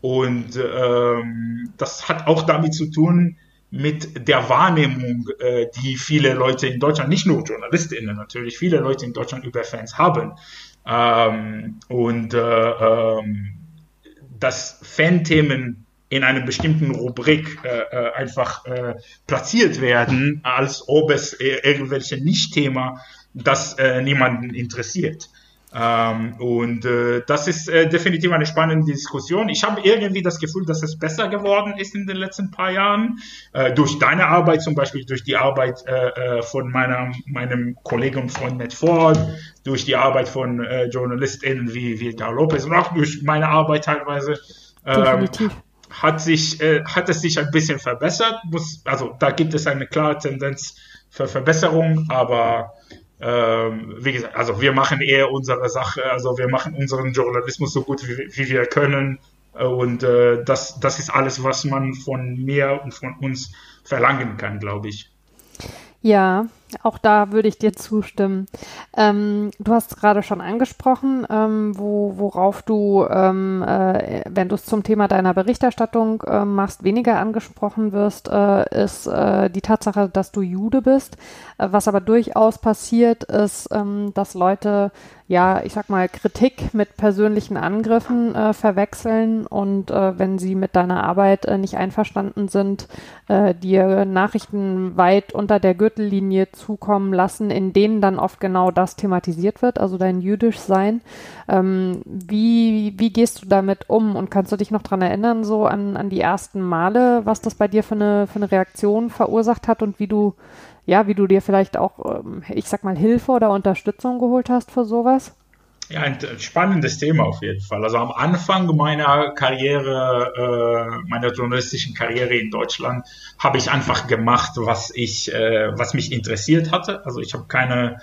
Und ähm, das hat auch damit zu tun, mit der Wahrnehmung, äh, die viele Leute in Deutschland, nicht nur JournalistInnen natürlich, viele Leute in Deutschland über Fans haben. Ähm, und äh, ähm, dass Fanthemen in einer bestimmten Rubrik äh, äh einfach äh, platziert werden, als ob es irgendwelche Nicht-Thema, das äh, niemanden interessiert. Ähm, und äh, das ist äh, definitiv eine spannende Diskussion. Ich habe irgendwie das Gefühl, dass es besser geworden ist in den letzten paar Jahren. Äh, durch deine Arbeit zum Beispiel, durch die Arbeit äh, äh, von meiner, meinem Kollegen und Freund Matt Ford, durch die Arbeit von äh, JournalistInnen wie, Gar Lopez und auch durch meine Arbeit teilweise. Ähm, hat sich hat es sich ein bisschen verbessert muss also da gibt es eine klare Tendenz für Verbesserung aber ähm, wie gesagt, also wir machen eher unsere Sache, also wir machen unseren Journalismus so gut wie, wie wir können. Und äh, das, das ist alles, was man von mir und von uns verlangen kann, glaube ich. Ja, auch da würde ich dir zustimmen. Ähm, du hast gerade schon angesprochen, ähm, wo, worauf du, ähm, äh, wenn du es zum Thema deiner Berichterstattung äh, machst, weniger angesprochen wirst, äh, ist äh, die Tatsache, dass du Jude bist. Äh, was aber durchaus passiert, ist, ähm, dass Leute ja, ich sag mal, Kritik mit persönlichen Angriffen äh, verwechseln und wenn sie mit deiner Arbeit nicht einverstanden sind, dir Nachrichten weit unter der Gürtellinie zukommen lassen, in denen dann oft genau das thematisiert wird, also dein jüdisch Sein. Ähm, wie, wie gehst du damit um und kannst du dich noch dran erinnern, so an, an die ersten Male, was das bei dir für eine, für eine Reaktion verursacht hat und wie du ja, wie du dir vielleicht auch, ähm, ich sag mal, Hilfe oder Unterstützung geholt hast für sowas? Ja, ein spannendes Thema auf jeden Fall. Also am Anfang meiner Karriere, äh, meiner journalistischen Karriere in Deutschland, habe ich einfach gemacht, was ich, äh, was mich interessiert hatte. Also ich habe keine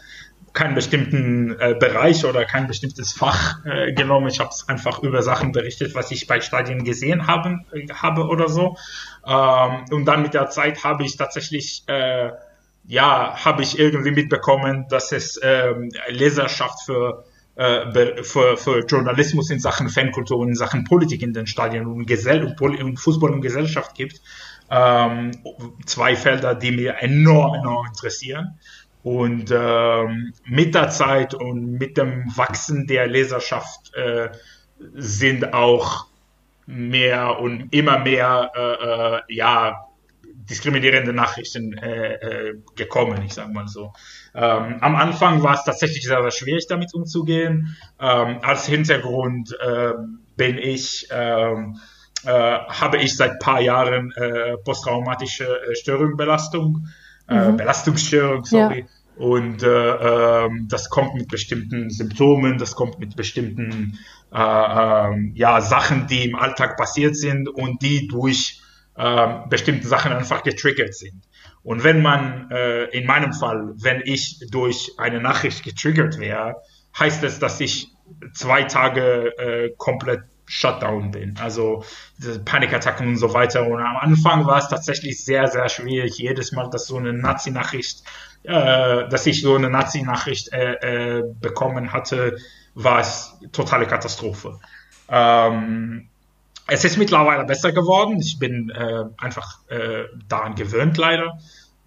keinen bestimmten äh, Bereich oder kein bestimmtes Fach äh, genommen. Ich habe einfach über Sachen berichtet, was ich bei Stadien gesehen haben, äh, habe oder so. Ähm, und dann mit der Zeit habe ich tatsächlich äh, ja, habe ich irgendwie mitbekommen, dass es ähm, Leserschaft für, für, für Journalismus in Sachen Fankultur und in Sachen Politik in den Stadien und, Gesell und, und Fußball und Gesellschaft gibt. Ähm, zwei Felder, die mir enorm, enorm interessieren. Und ähm, mit der Zeit und mit dem Wachsen der Leserschaft äh, sind auch mehr und immer mehr äh, äh, ja, diskriminierende Nachrichten äh, äh, gekommen, ich sage mal so. Ähm, am Anfang war es tatsächlich sehr, sehr schwierig, damit umzugehen. Ähm, als Hintergrund äh, bin ich, ähm, äh, habe ich seit paar Jahren äh, posttraumatische äh, Störungsbelastung, äh, mhm. Belastungsstörung, sorry. Ja. Und äh, ähm, das kommt mit bestimmten Symptomen, das kommt mit bestimmten äh, äh, ja, Sachen, die im Alltag passiert sind und die durch äh, bestimmte Sachen einfach getriggert sind. Und wenn man, äh, in meinem Fall, wenn ich durch eine Nachricht getriggert wäre, heißt es, dass ich zwei Tage äh, komplett Shutdown bin. Also Panikattacken und so weiter. Und am Anfang war es tatsächlich sehr, sehr schwierig. Jedes Mal, dass so eine Nazi-Nachricht, äh, dass ich so eine Nazi-Nachricht äh, äh, bekommen hatte, war es totale Katastrophe. Ähm, es ist mittlerweile besser geworden. Ich bin äh, einfach äh, daran gewöhnt, leider.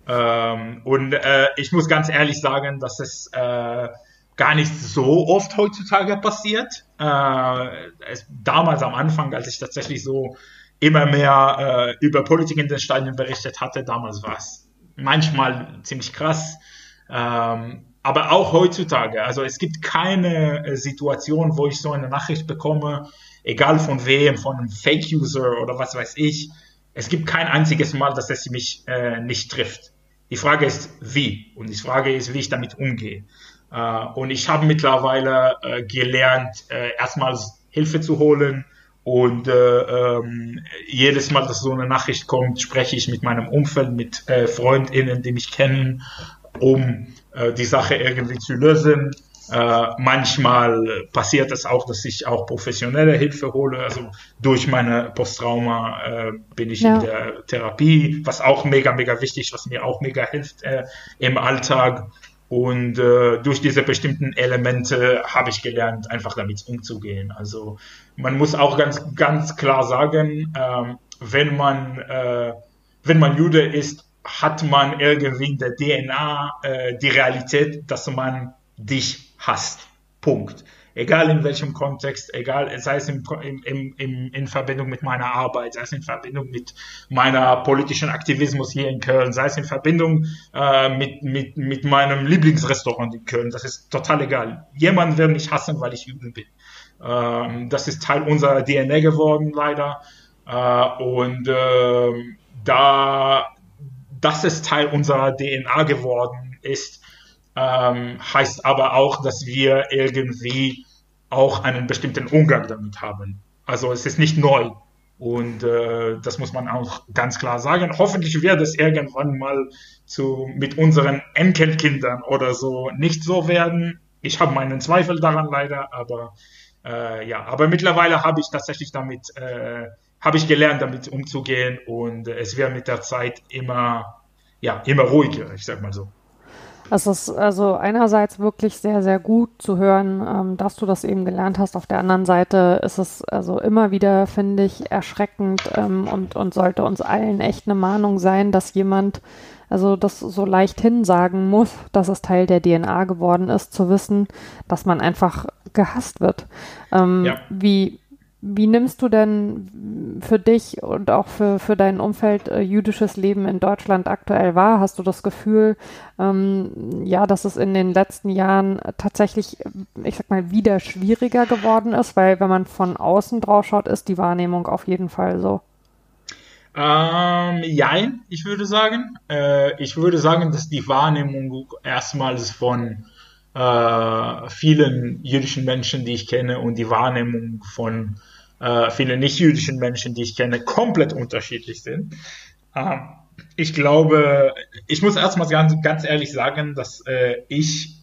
Ähm, und äh, ich muss ganz ehrlich sagen, dass es äh, gar nicht so oft heutzutage passiert. Äh, es, damals am Anfang, als ich tatsächlich so immer mehr äh, über Politik in den Stadien berichtet hatte, damals war es manchmal ziemlich krass. Ähm, aber auch heutzutage, also es gibt keine Situation, wo ich so eine Nachricht bekomme, egal von wem, von einem Fake-User oder was weiß ich. Es gibt kein einziges Mal, dass es mich äh, nicht trifft. Die Frage ist, wie? Und die Frage ist, wie ich damit umgehe. Äh, und ich habe mittlerweile äh, gelernt, äh, erstmals Hilfe zu holen. Und äh, ähm, jedes Mal, dass so eine Nachricht kommt, spreche ich mit meinem Umfeld, mit äh, FreundInnen, die mich kennen, um die Sache irgendwie zu lösen. Äh, manchmal passiert es auch, dass ich auch professionelle Hilfe hole. Also durch meine Posttrauma äh, bin ich ja. in der Therapie, was auch mega, mega wichtig, was mir auch mega hilft äh, im Alltag. Und äh, durch diese bestimmten Elemente habe ich gelernt, einfach damit umzugehen. Also man muss auch ganz, ganz klar sagen, äh, wenn man, äh, wenn man Jude ist, hat man irgendwie in der DNA äh, die Realität, dass man dich hasst. Punkt. Egal in welchem Kontext, egal, sei es im, im, im, in Verbindung mit meiner Arbeit, sei es in Verbindung mit meiner politischen Aktivismus hier in Köln, sei es in Verbindung äh, mit, mit, mit meinem Lieblingsrestaurant in Köln, das ist total egal. Jemand wird mich hassen, weil ich Juden bin. Ähm, das ist Teil unserer DNA geworden, leider. Äh, und äh, da dass es Teil unserer DNA geworden ist, ähm, heißt aber auch, dass wir irgendwie auch einen bestimmten Umgang damit haben. Also es ist nicht neu. Und äh, das muss man auch ganz klar sagen. Hoffentlich wird es irgendwann mal zu, mit unseren Enkelkindern oder so nicht so werden. Ich habe meinen Zweifel daran leider, aber äh, ja, aber mittlerweile habe ich tatsächlich damit, äh, habe ich gelernt, damit umzugehen und es wird mit der Zeit immer, ja, immer ruhiger, ich sag mal so. Es ist also einerseits wirklich sehr, sehr gut zu hören, ähm, dass du das eben gelernt hast. Auf der anderen Seite ist es also immer wieder, finde ich, erschreckend ähm, und, und sollte uns allen echt eine Mahnung sein, dass jemand also das so leicht hinsagen muss, dass es Teil der DNA geworden ist, zu wissen, dass man einfach gehasst wird. Ähm, ja. Wie wie nimmst du denn für dich und auch für, für dein Umfeld äh, jüdisches Leben in Deutschland aktuell wahr? Hast du das Gefühl, ähm, ja, dass es in den letzten Jahren tatsächlich, ich sag mal, wieder schwieriger geworden ist? Weil wenn man von außen drauf schaut, ist die Wahrnehmung auf jeden Fall so. Ähm, jein, ich würde sagen. Äh, ich würde sagen, dass die Wahrnehmung erstmals von äh, vielen jüdischen Menschen, die ich kenne, und die Wahrnehmung von äh, vielen nicht-jüdischen Menschen, die ich kenne, komplett unterschiedlich sind. Ähm, ich glaube, ich muss erstmal ganz, ganz ehrlich sagen, dass äh, ich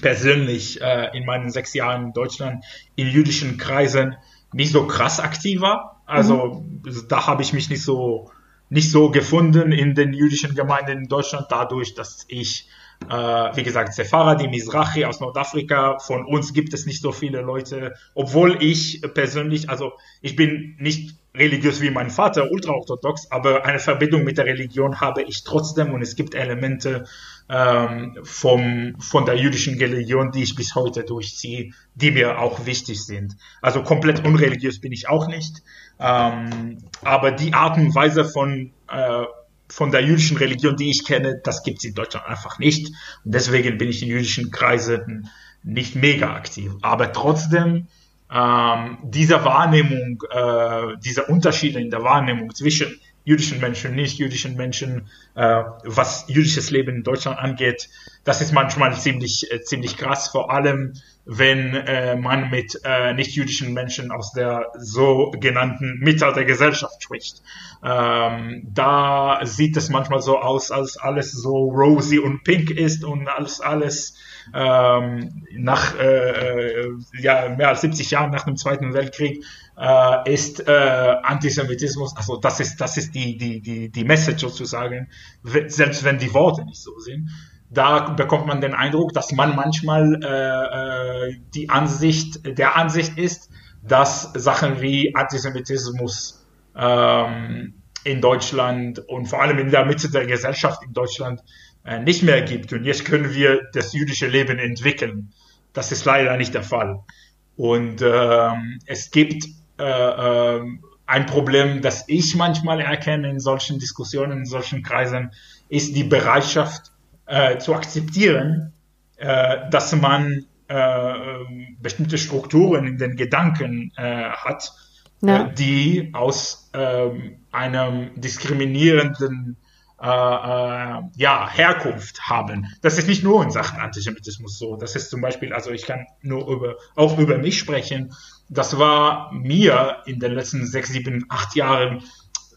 persönlich äh, in meinen sechs Jahren in Deutschland in jüdischen Kreisen nicht so krass aktiv war. Also mhm. da habe ich mich nicht so nicht so gefunden in den jüdischen Gemeinden in Deutschland, dadurch, dass ich wie gesagt, Sephardi, Mizrahi aus Nordafrika. Von uns gibt es nicht so viele Leute, obwohl ich persönlich, also ich bin nicht religiös wie mein Vater, ultraorthodox, aber eine Verbindung mit der Religion habe ich trotzdem und es gibt Elemente ähm, vom, von der jüdischen Religion, die ich bis heute durchziehe, die mir auch wichtig sind. Also komplett unreligiös bin ich auch nicht, ähm, aber die Art und Weise von äh, von der jüdischen Religion, die ich kenne, das gibt es in Deutschland einfach nicht. Und deswegen bin ich in jüdischen Kreisen nicht mega aktiv. Aber trotzdem, ähm, diese Wahrnehmung, äh, diese Unterschiede in der Wahrnehmung zwischen jüdischen Menschen, nicht jüdischen Menschen, äh, was jüdisches Leben in Deutschland angeht, das ist manchmal ziemlich, äh, ziemlich krass, vor allem wenn äh, man mit äh, nicht-jüdischen Menschen aus der sogenannten Mitte der Gesellschaft spricht. Ähm, da sieht es manchmal so aus, als alles so rosy und pink ist und als alles ähm, nach äh, äh ja, mehr als 70 Jahren nach dem Zweiten Weltkrieg äh, ist äh, Antisemitismus, also das ist, das ist die, die, die, die Message sozusagen, selbst wenn die Worte nicht so sind da bekommt man den Eindruck, dass man manchmal äh, äh, die Ansicht, der Ansicht ist, dass Sachen wie Antisemitismus ähm, in Deutschland und vor allem in der Mitte der Gesellschaft in Deutschland äh, nicht mehr gibt. Und jetzt können wir das jüdische Leben entwickeln. Das ist leider nicht der Fall. Und ähm, es gibt äh, äh, ein Problem, das ich manchmal erkenne in solchen Diskussionen, in solchen Kreisen, ist die Bereitschaft äh, zu akzeptieren, äh, dass man äh, bestimmte Strukturen in den Gedanken äh, hat, ja. Äh, die aus ähm, einem diskriminierenden äh, äh, ja, Herkunft haben. Das ist nicht nur in Sachen Antisemitismus so. Das ist zum Beispiel, also ich kann nur über, auch über mich sprechen. Das war mir in den letzten sechs, sieben, acht Jahren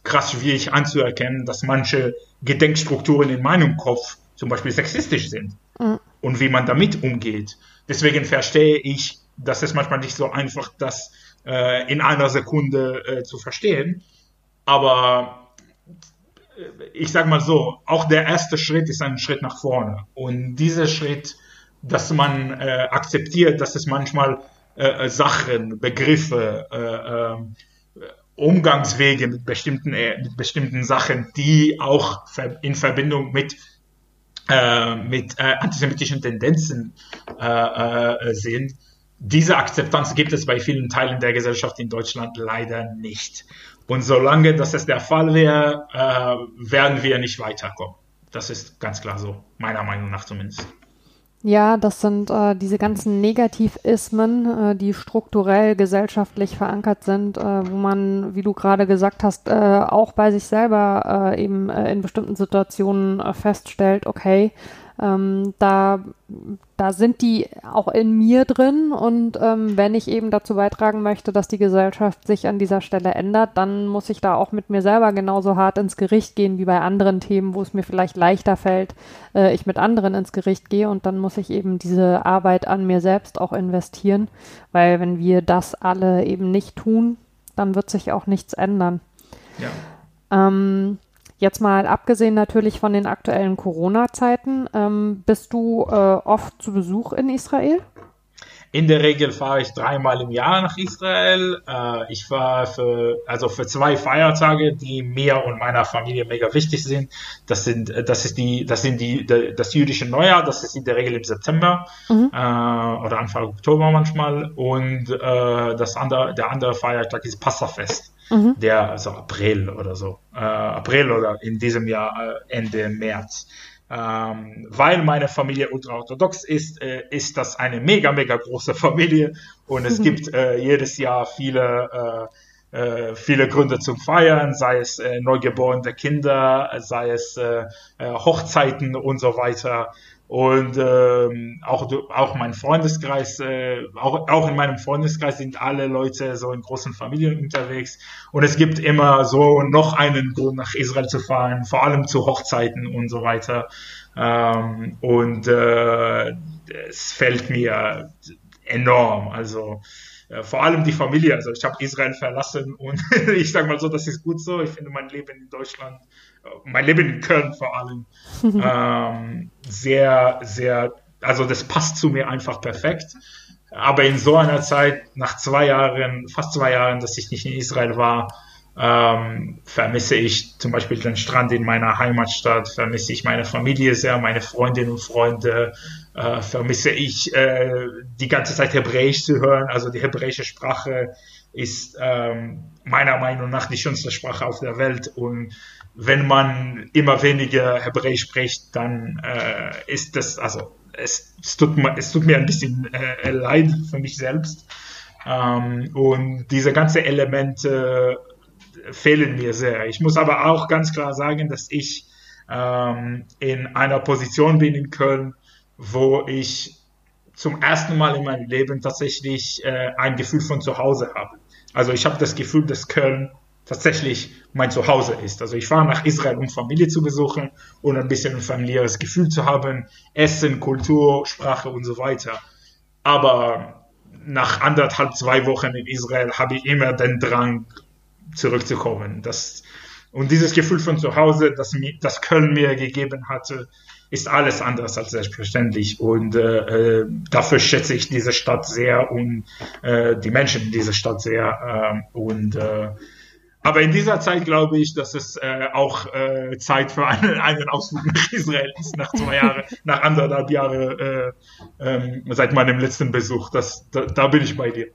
krass schwierig anzuerkennen, dass manche Gedenkstrukturen in meinem Kopf zum Beispiel sexistisch sind mhm. und wie man damit umgeht. Deswegen verstehe ich, dass es manchmal nicht so einfach, das äh, in einer Sekunde äh, zu verstehen. Aber ich sage mal so, auch der erste Schritt ist ein Schritt nach vorne. Und dieser Schritt, dass man äh, akzeptiert, dass es manchmal äh, Sachen, Begriffe, äh, äh Umgangswege mit bestimmten, äh, mit bestimmten Sachen, die auch in Verbindung mit, äh, mit antisemitischen Tendenzen sind, diese Akzeptanz gibt es bei vielen Teilen der Gesellschaft in Deutschland leider nicht. Und solange das der Fall wäre, äh, werden wir nicht weiterkommen. Das ist ganz klar so, meiner Meinung nach zumindest. Ja, das sind äh, diese ganzen Negativismen, äh, die strukturell gesellschaftlich verankert sind, äh, wo man, wie du gerade gesagt hast, äh, auch bei sich selber äh, eben äh, in bestimmten Situationen feststellt, okay, ähm, da, da sind die auch in mir drin und ähm, wenn ich eben dazu beitragen möchte, dass die Gesellschaft sich an dieser Stelle ändert, dann muss ich da auch mit mir selber genauso hart ins Gericht gehen wie bei anderen Themen, wo es mir vielleicht leichter fällt, äh, ich mit anderen ins Gericht gehe und dann muss ich eben diese Arbeit an mir selbst auch investieren, weil wenn wir das alle eben nicht tun, dann wird sich auch nichts ändern. Ja. Ähm, Jetzt mal abgesehen natürlich von den aktuellen Corona-Zeiten, ähm, bist du äh, oft zu Besuch in Israel? In der Regel fahre ich dreimal im Jahr nach Israel. Äh, ich fahre für, also für zwei Feiertage, die mir und meiner Familie mega wichtig sind. Das sind, das ist die, das sind die, das jüdische Neujahr, das ist in der Regel im September mhm. äh, oder Anfang Oktober manchmal. Und äh, das andere, der andere Feiertag ist Passafest mhm. der, also April oder so, äh, April oder in diesem Jahr äh, Ende März. Ähm, weil meine Familie ultraorthodox ist, äh, ist das eine mega, mega große Familie und es mhm. gibt äh, jedes Jahr viele, äh, äh, viele Gründe zum Feiern, sei es äh, neugeborene Kinder, sei es äh, Hochzeiten und so weiter. Und ähm, auch, auch mein Freundeskreis, äh, auch, auch in meinem Freundeskreis sind alle Leute so in großen Familien unterwegs. Und es gibt immer so noch einen Grund, nach Israel zu fahren, vor allem zu Hochzeiten und so weiter. Ähm, und äh, es fällt mir enorm. Also äh, vor allem die Familie. Also ich habe Israel verlassen und ich sage mal so, das ist gut so. Ich finde mein Leben in Deutschland mein Leben in Köln vor allem, ähm, sehr, sehr, also das passt zu mir einfach perfekt. Aber in so einer Zeit, nach zwei Jahren, fast zwei Jahren, dass ich nicht in Israel war, ähm, vermisse ich zum Beispiel den Strand in meiner Heimatstadt, vermisse ich meine Familie sehr, meine Freundinnen und Freunde, äh, vermisse ich äh, die ganze Zeit Hebräisch zu hören. Also die hebräische Sprache ist ähm, meiner Meinung nach die schönste Sprache auf der Welt und wenn man immer weniger Hebräisch spricht, dann äh, ist das, also es, es, tut, es tut mir ein bisschen äh, leid für mich selbst. Ähm, und diese ganzen Elemente fehlen mir sehr. Ich muss aber auch ganz klar sagen, dass ich ähm, in einer Position bin in Köln, wo ich zum ersten Mal in meinem Leben tatsächlich äh, ein Gefühl von zu Hause habe. Also ich habe das Gefühl, dass Köln tatsächlich mein Zuhause ist. Also ich fahre nach Israel, um Familie zu besuchen und ein bisschen ein familiäres Gefühl zu haben, Essen, Kultur, Sprache und so weiter. Aber nach anderthalb, zwei Wochen in Israel habe ich immer den Drang, zurückzukommen. Das, und dieses Gefühl von zu Hause, das, das Köln mir gegeben hatte, ist alles anders als selbstverständlich. Und äh, äh, dafür schätze ich diese Stadt sehr und äh, die Menschen in dieser Stadt sehr. Äh, und aber in dieser Zeit glaube ich, dass es äh, auch äh, Zeit für einen, einen Ausflug nach Israel ist, nach zwei Jahren, nach anderthalb Jahren äh, ähm, seit meinem letzten Besuch. Das, da, da bin ich bei dir.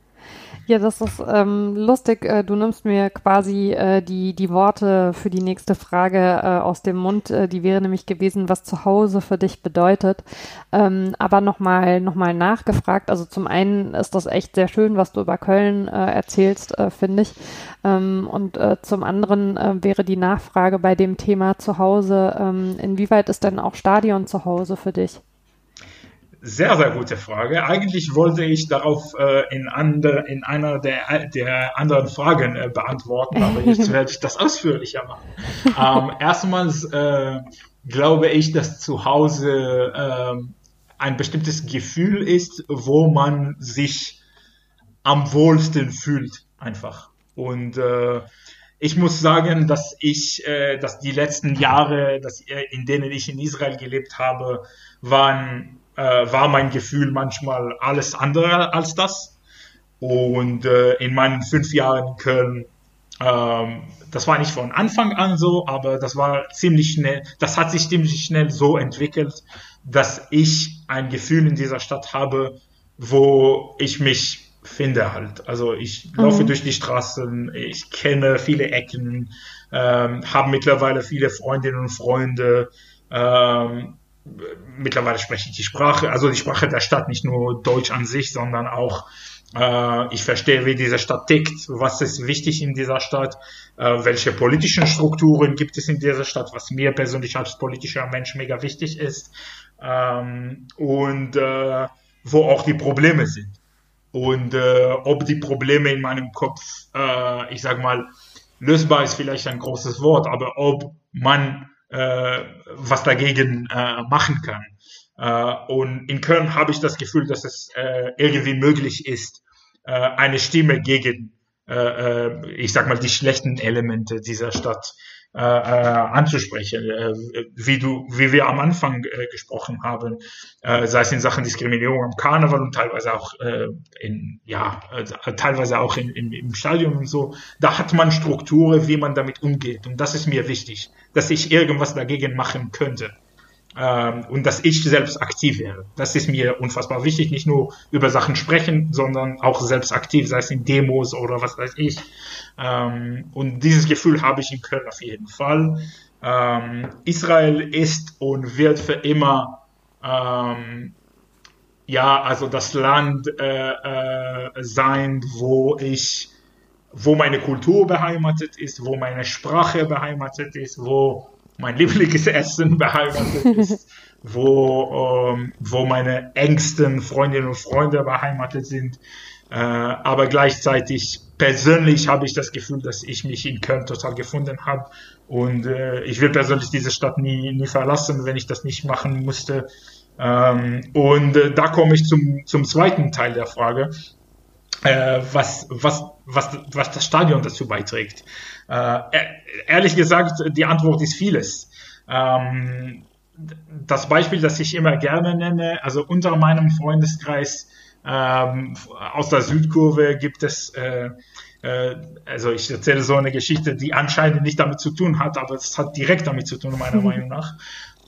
Ja, das ist ähm, lustig. Äh, du nimmst mir quasi äh, die, die Worte für die nächste Frage äh, aus dem Mund. Äh, die wäre nämlich gewesen, was zu Hause für dich bedeutet. Ähm, aber nochmal noch mal nachgefragt. Also zum einen ist das echt sehr schön, was du über Köln äh, erzählst, äh, finde ich. Ähm, und zum anderen wäre die Nachfrage bei dem Thema zu Hause. Ähm, inwieweit ist denn auch Stadion zu Hause für dich? Sehr, sehr gute Frage. Eigentlich wollte ich darauf äh, in, andre, in einer der, der anderen Fragen äh, beantworten, aber jetzt werde ich das ausführlicher machen. Ähm, erstmals äh, glaube ich, dass zu Hause äh, ein bestimmtes Gefühl ist, wo man sich am wohlsten fühlt, einfach. Und äh, ich muss sagen, dass ich, äh, dass die letzten Jahre, dass, äh, in denen ich in Israel gelebt habe, waren war mein Gefühl manchmal alles andere als das. Und äh, in meinen fünf Jahren in Köln, ähm, das war nicht von Anfang an so, aber das war ziemlich schnell, das hat sich ziemlich schnell so entwickelt, dass ich ein Gefühl in dieser Stadt habe, wo ich mich finde halt. Also ich laufe mhm. durch die Straßen, ich kenne viele Ecken, ähm, habe mittlerweile viele Freundinnen und Freunde. Ähm, mittlerweile spreche ich die Sprache, also die Sprache der Stadt, nicht nur Deutsch an sich, sondern auch äh, ich verstehe, wie diese Stadt tickt, was ist wichtig in dieser Stadt, äh, welche politischen Strukturen gibt es in dieser Stadt, was mir persönlich als politischer Mensch mega wichtig ist ähm, und äh, wo auch die Probleme sind. Und äh, ob die Probleme in meinem Kopf, äh, ich sag mal, lösbar ist vielleicht ein großes Wort, aber ob man äh, was dagegen äh, machen kann. Äh, und in Köln habe ich das Gefühl, dass es äh, irgendwie möglich ist, äh, eine Stimme gegen, äh, äh, ich sag mal, die schlechten Elemente dieser Stadt äh, äh, anzusprechen, äh, wie du, wie wir am Anfang äh, gesprochen haben, äh, sei es in Sachen Diskriminierung am Karneval und teilweise auch äh, in, ja, teilweise auch in, in, im Stadion und so. Da hat man Strukturen, wie man damit umgeht. Und das ist mir wichtig, dass ich irgendwas dagegen machen könnte ähm, und dass ich selbst aktiv wäre. Das ist mir unfassbar wichtig, nicht nur über Sachen sprechen, sondern auch selbst aktiv, sei es in Demos oder was weiß ich. Ähm, und dieses Gefühl habe ich in Köln auf jeden Fall. Ähm, Israel ist und wird für immer ähm, ja, also das Land äh, äh, sein, wo ich, wo meine Kultur beheimatet ist, wo meine Sprache beheimatet ist, wo mein Lieblingsessen beheimatet ist, wo, ähm, wo meine engsten Freundinnen und Freunde beheimatet sind. Äh, aber gleichzeitig persönlich habe ich das Gefühl, dass ich mich in Köln total gefunden habe. Und äh, ich will persönlich diese Stadt nie, nie verlassen, wenn ich das nicht machen musste. Ähm, und äh, da komme ich zum, zum zweiten Teil der Frage, äh, was, was, was, was das Stadion dazu beiträgt. Äh, ehrlich gesagt, die Antwort ist vieles. Ähm, das Beispiel, das ich immer gerne nenne, also unter meinem Freundeskreis ähm, aus der Südkurve gibt es, äh, äh, also ich erzähle so eine Geschichte, die anscheinend nicht damit zu tun hat, aber es hat direkt damit zu tun, meiner Meinung nach.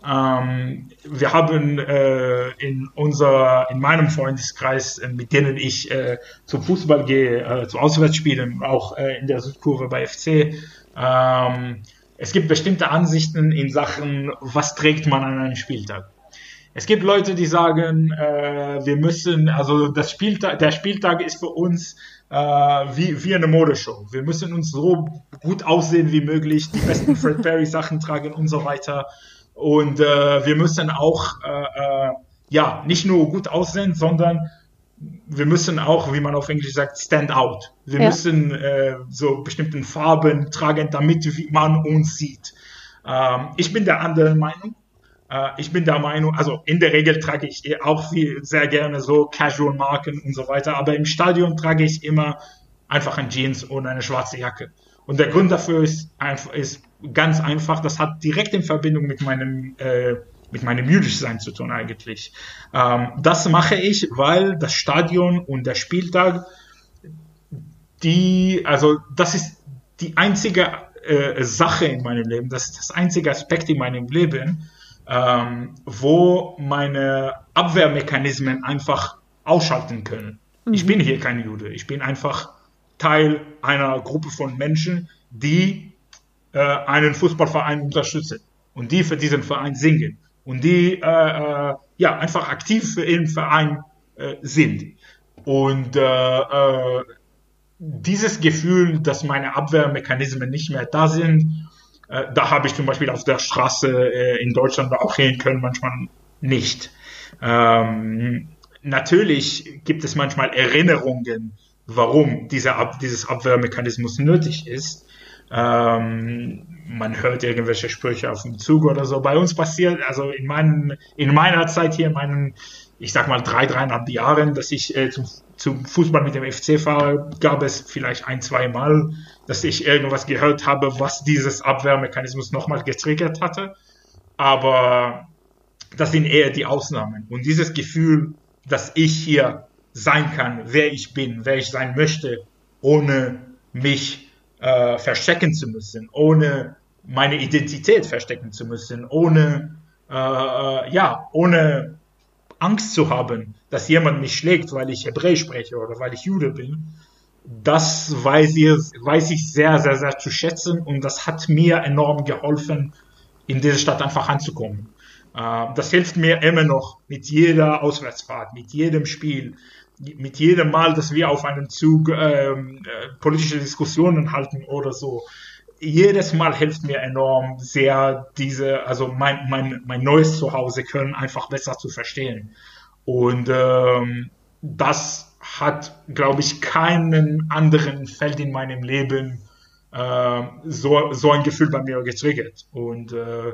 Ähm, wir haben äh, in unser, in meinem Freundeskreis, äh, mit denen ich äh, zum Fußball gehe, äh, zu Auswärtsspielen, auch äh, in der Südkurve bei FC, ähm, es gibt bestimmte Ansichten in Sachen, was trägt man an einem Spieltag. Es gibt Leute, die sagen, äh, wir müssen, also das Spieltag, der Spieltag ist für uns wie, wie eine Modeshow. Wir müssen uns so gut aussehen wie möglich, die besten Fred Perry Sachen tragen und so weiter. Und äh, wir müssen auch äh, äh, ja nicht nur gut aussehen, sondern wir müssen auch, wie man auf Englisch sagt, stand out. Wir ja. müssen äh, so bestimmten Farben tragen, damit man uns sieht. Ähm, ich bin der anderen Meinung. Äh, ich bin der Meinung, also in der Regel trage ich auch viel, sehr gerne so Casual Marken und so weiter, aber im Stadion trage ich immer einfach ein Jeans und eine schwarze Jacke. Und der Grund dafür ist, einfach, ist ganz einfach, das hat direkt in Verbindung mit meinem äh, mit meinem Jüdischsein zu tun eigentlich. Ähm, das mache ich, weil das Stadion und der Spieltag, die, also das ist die einzige äh, Sache in meinem Leben, das ist das einzige Aspekt in meinem Leben, ähm, wo meine Abwehrmechanismen einfach ausschalten können. Mhm. Ich bin hier kein Jude, ich bin einfach Teil einer Gruppe von Menschen, die äh, einen Fußballverein unterstützen und die für diesen Verein singen und die äh, äh, ja einfach aktiv für ihren Verein äh, sind. Und äh, äh, dieses Gefühl, dass meine Abwehrmechanismen nicht mehr da sind, da habe ich zum Beispiel auf der Straße in Deutschland auch hin können, manchmal nicht. Ähm, natürlich gibt es manchmal Erinnerungen, warum dieser Ab dieses Abwehrmechanismus nötig ist. Ähm, man hört irgendwelche Sprüche auf dem Zug oder so. Bei uns passiert, also in, meinen, in meiner Zeit hier, in meinen, ich sag mal, drei, dreieinhalb Jahren, dass ich äh, zum, zum Fußball mit dem FC fahre, gab es vielleicht ein, zwei Mal, dass ich irgendwas gehört habe, was dieses Abwehrmechanismus nochmal getriggert hatte. Aber das sind eher die Ausnahmen. Und dieses Gefühl, dass ich hier sein kann, wer ich bin, wer ich sein möchte, ohne mich äh, verstecken zu müssen, ohne meine Identität verstecken zu müssen, ohne äh, äh, ja, ohne Angst zu haben, dass jemand mich schlägt, weil ich Hebräisch spreche oder weil ich Jude bin. Das weiß ich, weiß ich sehr, sehr, sehr zu schätzen und das hat mir enorm geholfen, in diese Stadt einfach anzukommen. Äh, das hilft mir immer noch mit jeder Auswärtsfahrt, mit jedem Spiel, mit jedem Mal, dass wir auf einem Zug ähm, äh, politische Diskussionen halten oder so, jedes Mal hilft mir enorm sehr diese, also mein, mein, mein neues Zuhause können einfach besser zu verstehen. Und ähm, das hat, glaube ich, keinen anderen Feld in meinem Leben äh, so, so ein Gefühl bei mir getriggert. Und äh,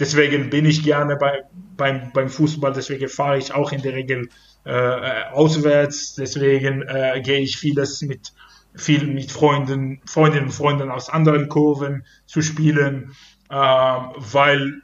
deswegen bin ich gerne bei, beim, beim Fußball, deswegen fahre ich auch in der Regel äh, auswärts. Deswegen äh, gehe ich vieles mit viel mit Freunden, Freundinnen und Freunden aus anderen Kurven zu spielen, äh, weil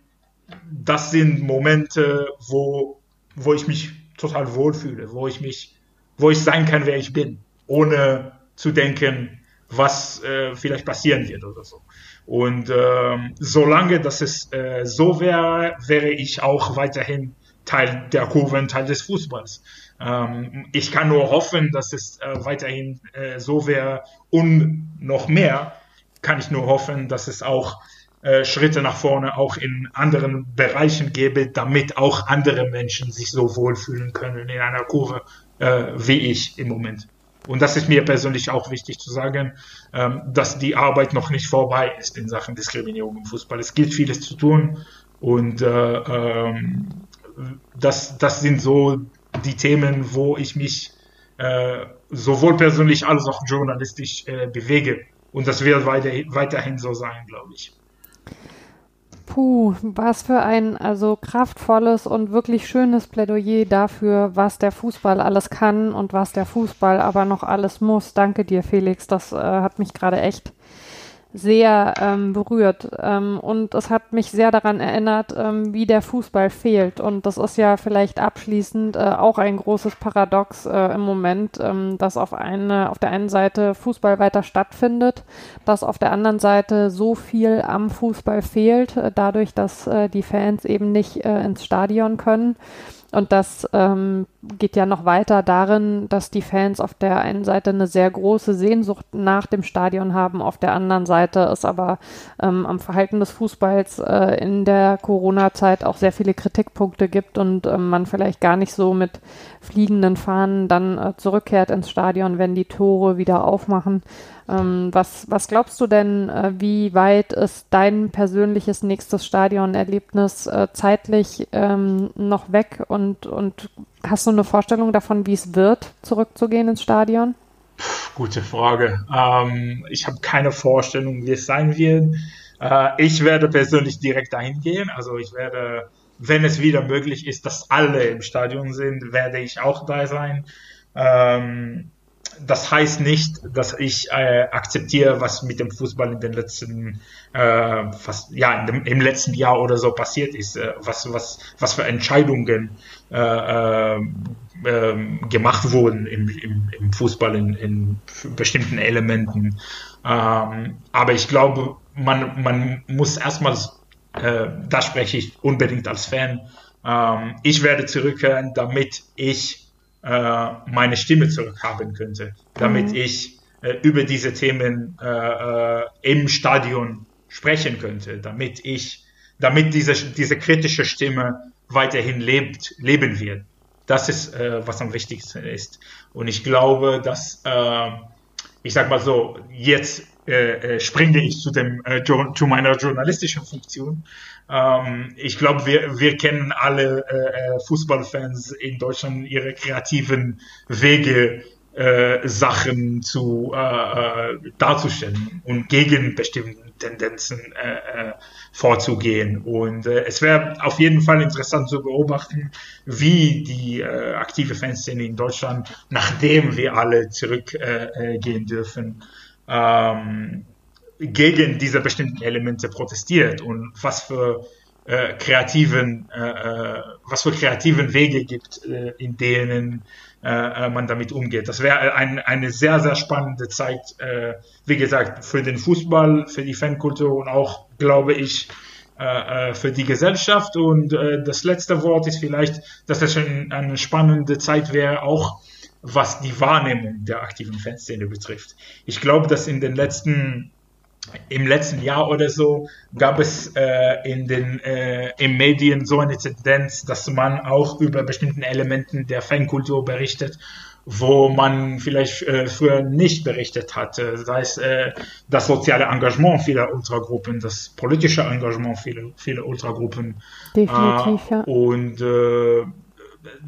das sind Momente, wo, wo ich mich total wohlfühle, wo ich mich, wo ich sein kann, wer ich bin, ohne zu denken, was äh, vielleicht passieren wird oder so. Und äh, solange das äh, so wäre, wäre ich auch weiterhin Teil der Kurven, Teil des Fußballs. Ähm, ich kann nur hoffen, dass es äh, weiterhin äh, so wäre und noch mehr kann ich nur hoffen, dass es auch äh, Schritte nach vorne auch in anderen Bereichen gäbe, damit auch andere Menschen sich so wohlfühlen können in einer Kurve äh, wie ich im Moment. Und das ist mir persönlich auch wichtig zu sagen, ähm, dass die Arbeit noch nicht vorbei ist in Sachen Diskriminierung im Fußball. Es gilt vieles zu tun und äh, ähm, das, das sind so die Themen, wo ich mich äh, sowohl persönlich als auch journalistisch äh, bewege. Und das wird weiter, weiterhin so sein, glaube ich. Puh, was für ein also kraftvolles und wirklich schönes Plädoyer dafür, was der Fußball alles kann und was der Fußball aber noch alles muss. Danke dir, Felix. Das äh, hat mich gerade echt sehr ähm, berührt. Ähm, und es hat mich sehr daran erinnert, ähm, wie der Fußball fehlt. Und das ist ja vielleicht abschließend äh, auch ein großes Paradox äh, im Moment, ähm, dass auf, eine, auf der einen Seite Fußball weiter stattfindet, dass auf der anderen Seite so viel am Fußball fehlt, äh, dadurch, dass äh, die Fans eben nicht äh, ins Stadion können. Und das ähm, geht ja noch weiter darin, dass die Fans auf der einen Seite eine sehr große Sehnsucht nach dem Stadion haben, auf der anderen Seite es aber ähm, am Verhalten des Fußballs äh, in der Corona-Zeit auch sehr viele Kritikpunkte gibt und ähm, man vielleicht gar nicht so mit fliegenden Fahnen dann äh, zurückkehrt ins Stadion, wenn die Tore wieder aufmachen. Ähm, was, was glaubst du denn, äh, wie weit ist dein persönliches nächstes Stadionerlebnis äh, zeitlich ähm, noch weg und, und hast du eine Vorstellung davon, wie es wird, zurückzugehen ins Stadion? Gute Frage. Ähm, ich habe keine Vorstellung, wie es sein wird. Äh, ich werde persönlich direkt dahin gehen. Also ich werde, wenn es wieder möglich ist, dass alle im Stadion sind, werde ich auch da sein. Ähm, das heißt nicht, dass ich äh, akzeptiere, was mit dem Fußball in den letzten, äh, fast, ja, dem, im letzten Jahr oder so passiert ist, äh, was, was, was für Entscheidungen äh, äh, ähm, gemacht wurden im, im, im Fußball in, in bestimmten Elementen. Ähm, aber ich glaube, man, man muss erstmal, äh, da spreche ich unbedingt als Fan, ähm, ich werde zurückkehren, damit ich äh, meine Stimme zurückhaben könnte, damit mhm. ich äh, über diese Themen äh, äh, im Stadion sprechen könnte, damit ich, damit diese, diese kritische Stimme weiterhin lebt, leben wird. Das ist, äh, was am wichtigsten ist. Und ich glaube, dass, ich sag mal so, jetzt äh, äh, springe ich zu dem äh, zu meiner journalistischen Funktion. Ähm, ich glaube, wir, wir kennen alle äh, äh, Fußballfans in Deutschland ihre kreativen Wege, äh, Sachen zu äh, äh, darzustellen und gegen bestimmte Tendenzen äh, vorzugehen. Und äh, es wäre auf jeden Fall interessant zu beobachten, wie die äh, aktive Fanszene in Deutschland, nachdem wir alle zurückgehen äh, dürfen, ähm, gegen diese bestimmten Elemente protestiert und was für äh, kreativen, äh, äh was für kreativen Wege gibt, äh, in denen äh, man damit umgeht. Das wäre ein, eine sehr, sehr spannende Zeit, äh, wie gesagt, für den Fußball, für die Fankultur und auch, glaube ich, für die Gesellschaft. Und das letzte Wort ist vielleicht, dass das schon eine spannende Zeit wäre, auch was die Wahrnehmung der aktiven Fanszene betrifft. Ich glaube, dass in den letzten im letzten Jahr oder so gab es äh, in den äh, im Medien so eine Tendenz, dass man auch über bestimmten Elementen der Fankultur berichtet, wo man vielleicht äh, früher nicht berichtet hatte. Sei es äh, das soziale Engagement vieler Ultragruppen, das politische Engagement vieler, vieler Ultragruppen. Definitiv, ja. Und äh,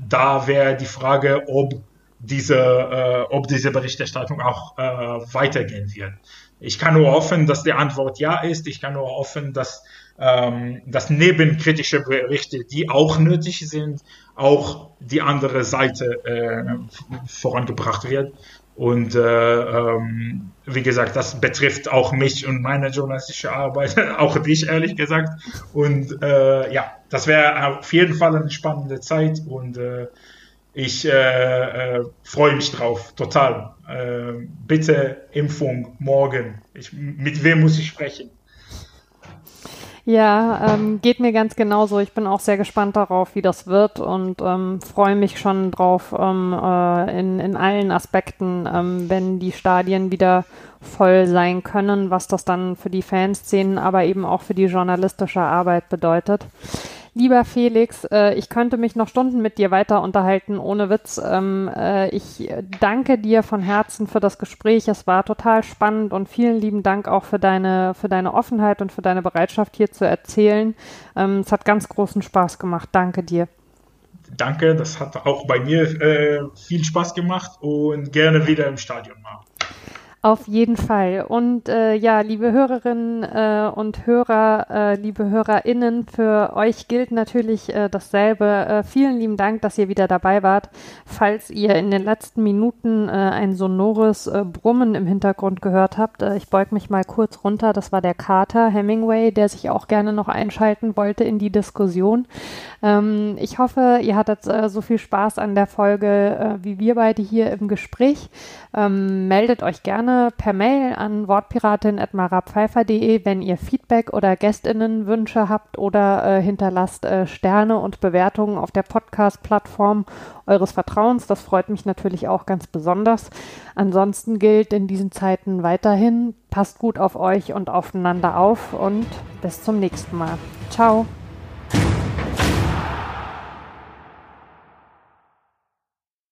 da wäre die Frage, ob diese, äh, ob diese Berichterstattung auch äh, weitergehen wird. Ich kann nur hoffen, dass die Antwort ja ist. Ich kann nur hoffen, dass, ähm, dass neben kritische Berichte, die auch nötig sind, auch die andere Seite äh, vorangebracht wird. Und äh, ähm, wie gesagt, das betrifft auch mich und meine journalistische Arbeit, auch dich ehrlich gesagt. Und äh, ja, das wäre auf jeden Fall eine spannende Zeit und äh, ich äh, äh, freue mich drauf, total. Äh, bitte Impfung morgen. Ich, mit wem muss ich sprechen? Ja, ähm, geht mir ganz genauso. Ich bin auch sehr gespannt darauf, wie das wird und ähm, freue mich schon drauf ähm, äh, in, in allen Aspekten, ähm, wenn die Stadien wieder voll sein können, was das dann für die Fanszenen, aber eben auch für die journalistische Arbeit bedeutet. Lieber Felix, äh, ich könnte mich noch Stunden mit dir weiter unterhalten, ohne Witz. Ähm, äh, ich danke dir von Herzen für das Gespräch. Es war total spannend und vielen lieben Dank auch für deine, für deine Offenheit und für deine Bereitschaft, hier zu erzählen. Ähm, es hat ganz großen Spaß gemacht. Danke dir. Danke, das hat auch bei mir äh, viel Spaß gemacht und gerne wieder im Stadion mal. Auf jeden Fall. Und äh, ja, liebe Hörerinnen äh, und Hörer, äh, liebe HörerInnen, für euch gilt natürlich äh, dasselbe. Äh, vielen lieben Dank, dass ihr wieder dabei wart. Falls ihr in den letzten Minuten äh, ein sonores äh, Brummen im Hintergrund gehört habt, äh, ich beug mich mal kurz runter. Das war der Kater Hemingway, der sich auch gerne noch einschalten wollte in die Diskussion. Ähm, ich hoffe, ihr hattet äh, so viel Spaß an der Folge äh, wie wir beide hier im Gespräch. Ähm, meldet euch gerne per Mail an wortpiratin.marapfeifer.de, wenn ihr Feedback oder GästInnenwünsche habt oder äh, hinterlasst äh, Sterne und Bewertungen auf der Podcast-Plattform eures Vertrauens. Das freut mich natürlich auch ganz besonders. Ansonsten gilt in diesen Zeiten weiterhin, passt gut auf euch und aufeinander auf und bis zum nächsten Mal. Ciao.